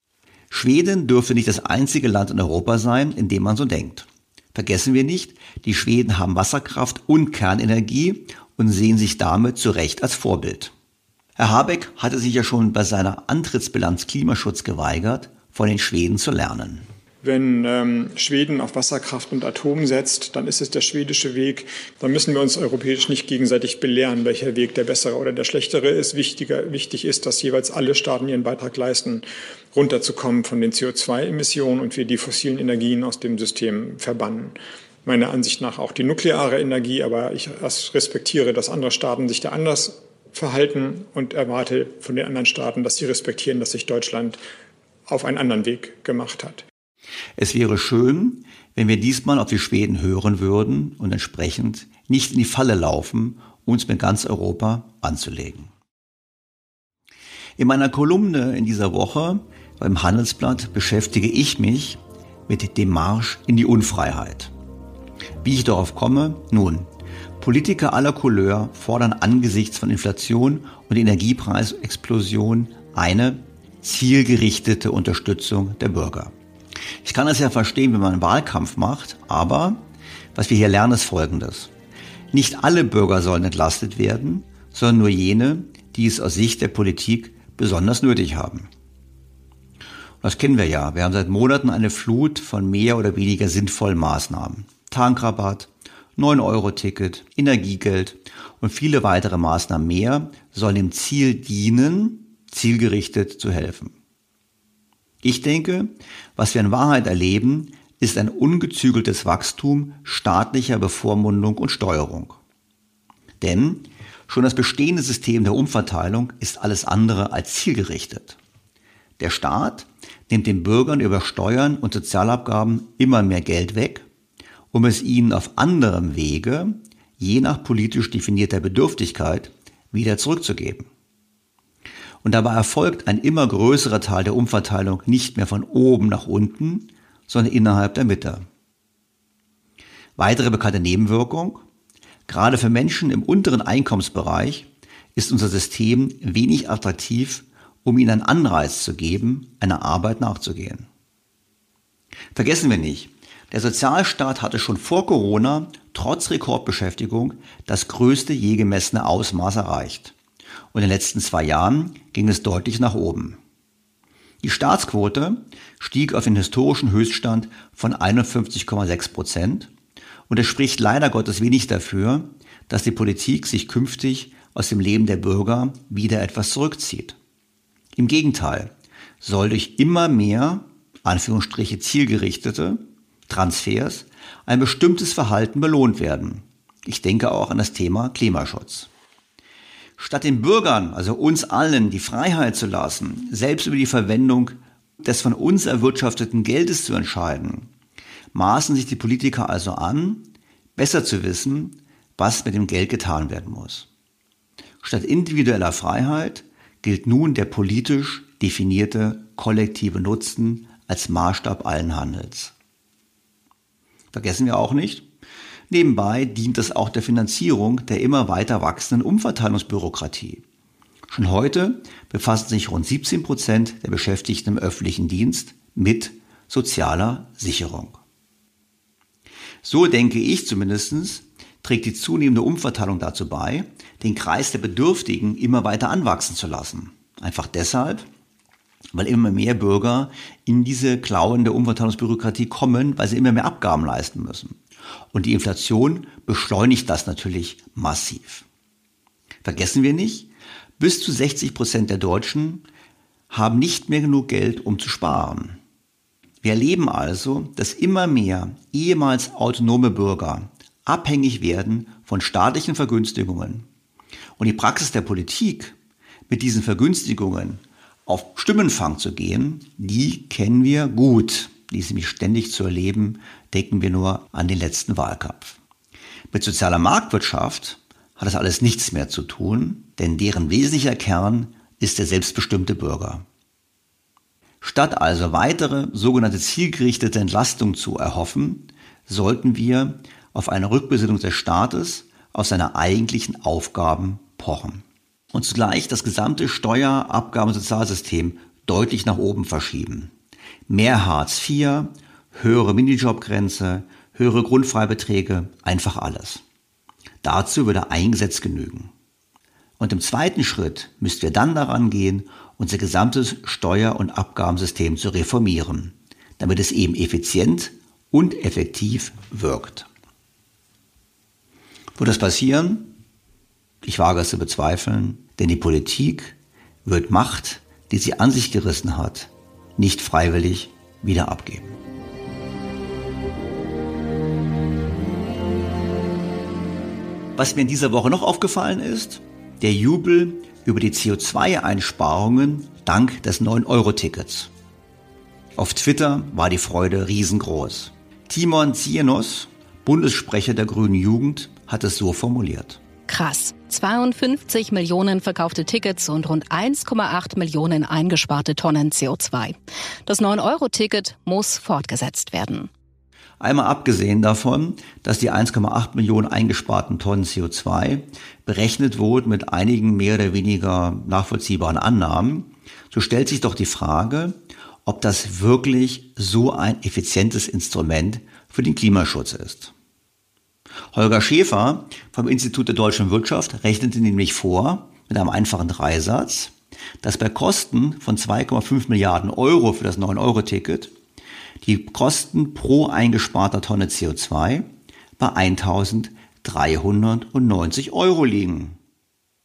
Schweden dürfte nicht das einzige Land in Europa sein, in dem man so denkt. Vergessen wir nicht, die Schweden haben Wasserkraft und Kernenergie und sehen sich damit zu Recht als Vorbild. Herr Habeck hatte sich ja schon bei seiner Antrittsbilanz Klimaschutz geweigert, von den Schweden zu lernen. Wenn ähm, Schweden auf Wasserkraft und Atom setzt, dann ist es der schwedische Weg. Da müssen wir uns europäisch nicht gegenseitig belehren, welcher Weg der bessere oder der schlechtere ist. Wichtiger, wichtig ist, dass jeweils alle Staaten ihren Beitrag leisten, runterzukommen von den CO2-Emissionen und wir die fossilen Energien aus dem System verbannen. Meiner Ansicht nach auch die nukleare Energie, aber ich respektiere, dass andere Staaten sich da anders verhalten und erwarte von den anderen Staaten, dass sie respektieren, dass sich Deutschland auf einen anderen Weg gemacht hat. Es wäre schön, wenn wir diesmal auf die Schweden hören würden und entsprechend nicht in die Falle laufen, uns mit ganz Europa anzulegen. In meiner Kolumne in dieser Woche beim Handelsblatt beschäftige ich mich mit dem Marsch in die Unfreiheit. Wie ich darauf komme? Nun, Politiker aller Couleur fordern angesichts von Inflation und Energiepreisexplosion eine zielgerichtete Unterstützung der Bürger. Ich kann es ja verstehen, wenn man einen Wahlkampf macht, aber was wir hier lernen, ist Folgendes. Nicht alle Bürger sollen entlastet werden, sondern nur jene, die es aus Sicht der Politik besonders nötig haben. das kennen wir ja. Wir haben seit Monaten eine Flut von mehr oder weniger sinnvollen Maßnahmen. Tankrabatt, 9-Euro-Ticket, Energiegeld und viele weitere Maßnahmen mehr sollen dem Ziel dienen, zielgerichtet zu helfen. Ich denke, was wir in Wahrheit erleben, ist ein ungezügeltes Wachstum staatlicher Bevormundung und Steuerung. Denn schon das bestehende System der Umverteilung ist alles andere als zielgerichtet. Der Staat nimmt den Bürgern über Steuern und Sozialabgaben immer mehr Geld weg um es ihnen auf anderem Wege, je nach politisch definierter Bedürftigkeit, wieder zurückzugeben. Und dabei erfolgt ein immer größerer Teil der Umverteilung nicht mehr von oben nach unten, sondern innerhalb der Mitte. Weitere bekannte Nebenwirkung, gerade für Menschen im unteren Einkommensbereich ist unser System wenig attraktiv, um ihnen einen Anreiz zu geben, einer Arbeit nachzugehen. Vergessen wir nicht, der Sozialstaat hatte schon vor Corona trotz Rekordbeschäftigung das größte je gemessene Ausmaß erreicht. Und in den letzten zwei Jahren ging es deutlich nach oben. Die Staatsquote stieg auf den historischen Höchststand von 51,6 Prozent und es spricht leider Gottes wenig dafür, dass die Politik sich künftig aus dem Leben der Bürger wieder etwas zurückzieht. Im Gegenteil, soll durch immer mehr, Anführungsstriche, zielgerichtete Transfers ein bestimmtes Verhalten belohnt werden. Ich denke auch an das Thema Klimaschutz. Statt den Bürgern, also uns allen, die Freiheit zu lassen, selbst über die Verwendung des von uns erwirtschafteten Geldes zu entscheiden, maßen sich die Politiker also an, besser zu wissen, was mit dem Geld getan werden muss. Statt individueller Freiheit gilt nun der politisch definierte kollektive Nutzen als Maßstab allen Handels. Vergessen wir auch nicht, nebenbei dient es auch der Finanzierung der immer weiter wachsenden Umverteilungsbürokratie. Schon heute befassen sich rund 17 Prozent der Beschäftigten im öffentlichen Dienst mit sozialer Sicherung. So denke ich zumindest, trägt die zunehmende Umverteilung dazu bei, den Kreis der Bedürftigen immer weiter anwachsen zu lassen. Einfach deshalb, weil immer mehr Bürger in diese Klauen der Umverteilungsbürokratie kommen, weil sie immer mehr Abgaben leisten müssen. Und die Inflation beschleunigt das natürlich massiv. Vergessen wir nicht, bis zu 60 Prozent der Deutschen haben nicht mehr genug Geld, um zu sparen. Wir erleben also, dass immer mehr ehemals autonome Bürger abhängig werden von staatlichen Vergünstigungen. Und die Praxis der Politik, mit diesen Vergünstigungen auf Stimmenfang zu gehen, die kennen wir gut. Die ist nämlich ständig zu erleben, denken wir nur an den letzten Wahlkampf. Mit sozialer Marktwirtschaft hat das alles nichts mehr zu tun, denn deren wesentlicher Kern ist der selbstbestimmte Bürger. Statt also weitere sogenannte zielgerichtete Entlastung zu erhoffen, sollten wir auf eine Rückbesinnung des Staates auf seine eigentlichen Aufgaben pochen. Und zugleich das gesamte Steuer-, Abgaben- und Sozialsystem deutlich nach oben verschieben. Mehr Hartz IV, höhere Minijobgrenze, höhere Grundfreibeträge, einfach alles. Dazu würde ein Gesetz genügen. Und im zweiten Schritt müssten wir dann daran gehen, unser gesamtes Steuer- und Abgabensystem zu reformieren, damit es eben effizient und effektiv wirkt. Wird das passieren? Ich wage es zu bezweifeln, denn die Politik wird Macht, die sie an sich gerissen hat, nicht freiwillig wieder abgeben. Was mir in dieser Woche noch aufgefallen ist, der Jubel über die CO2-Einsparungen dank des 9-Euro-Tickets. Auf Twitter war die Freude riesengroß. Timon Zienos, Bundessprecher der Grünen Jugend, hat es so formuliert. Krass. 52 Millionen verkaufte Tickets und rund 1,8 Millionen eingesparte Tonnen CO2. Das 9-Euro-Ticket muss fortgesetzt werden. Einmal abgesehen davon, dass die 1,8 Millionen eingesparten Tonnen CO2 berechnet wurden mit einigen mehr oder weniger nachvollziehbaren Annahmen, so stellt sich doch die Frage, ob das wirklich so ein effizientes Instrument für den Klimaschutz ist. Holger Schäfer vom Institut der deutschen Wirtschaft rechnete nämlich vor, mit einem einfachen Dreisatz, dass bei Kosten von 2,5 Milliarden Euro für das 9-Euro-Ticket die Kosten pro eingesparter Tonne CO2 bei 1390 Euro liegen.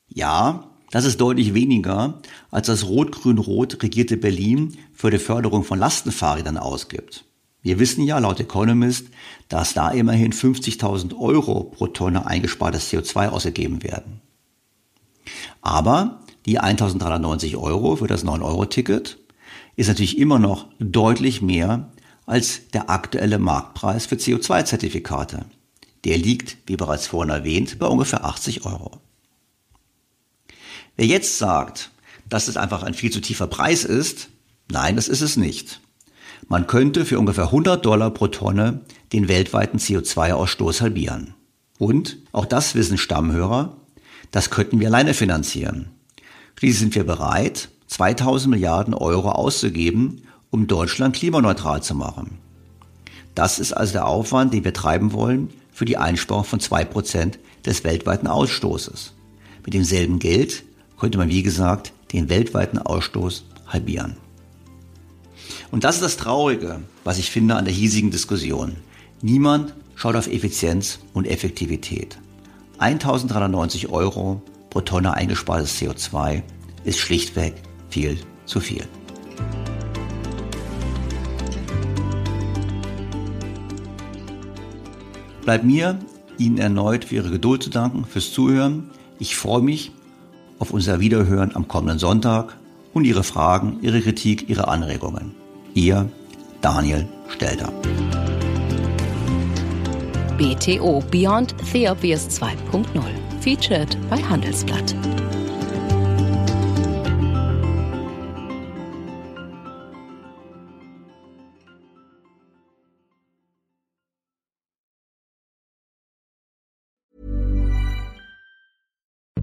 Ja, das ist deutlich weniger, als das rot-grün-rot regierte Berlin für die Förderung von Lastenfahrrädern ausgibt. Wir wissen ja laut Economist, dass da immerhin 50.000 Euro pro Tonne eingespartes CO2 ausgegeben werden. Aber die 1.390 Euro für das 9-Euro-Ticket ist natürlich immer noch deutlich mehr als der aktuelle Marktpreis für CO2-Zertifikate. Der liegt, wie bereits vorhin erwähnt, bei ungefähr 80 Euro. Wer jetzt sagt, dass es einfach ein viel zu tiefer Preis ist, nein, das ist es nicht. Man könnte für ungefähr 100 Dollar pro Tonne den weltweiten CO2-Ausstoß halbieren. Und, auch das wissen Stammhörer, das könnten wir alleine finanzieren. Schließlich sind wir bereit, 2000 Milliarden Euro auszugeben, um Deutschland klimaneutral zu machen. Das ist also der Aufwand, den wir treiben wollen für die Einsparung von 2% des weltweiten Ausstoßes. Mit demselben Geld könnte man, wie gesagt, den weltweiten Ausstoß halbieren. Und das ist das Traurige, was ich finde an der hiesigen Diskussion. Niemand schaut auf Effizienz und Effektivität. 1390 Euro pro Tonne eingespartes CO2 ist schlichtweg viel zu viel. Bleibt mir, Ihnen erneut für Ihre Geduld zu danken, fürs Zuhören. Ich freue mich auf unser Wiederhören am kommenden Sonntag und Ihre Fragen, Ihre Kritik, Ihre Anregungen. Ihr Daniel Stelter. BTO Beyond the Obvious 2.0 featured bei Handelsblatt.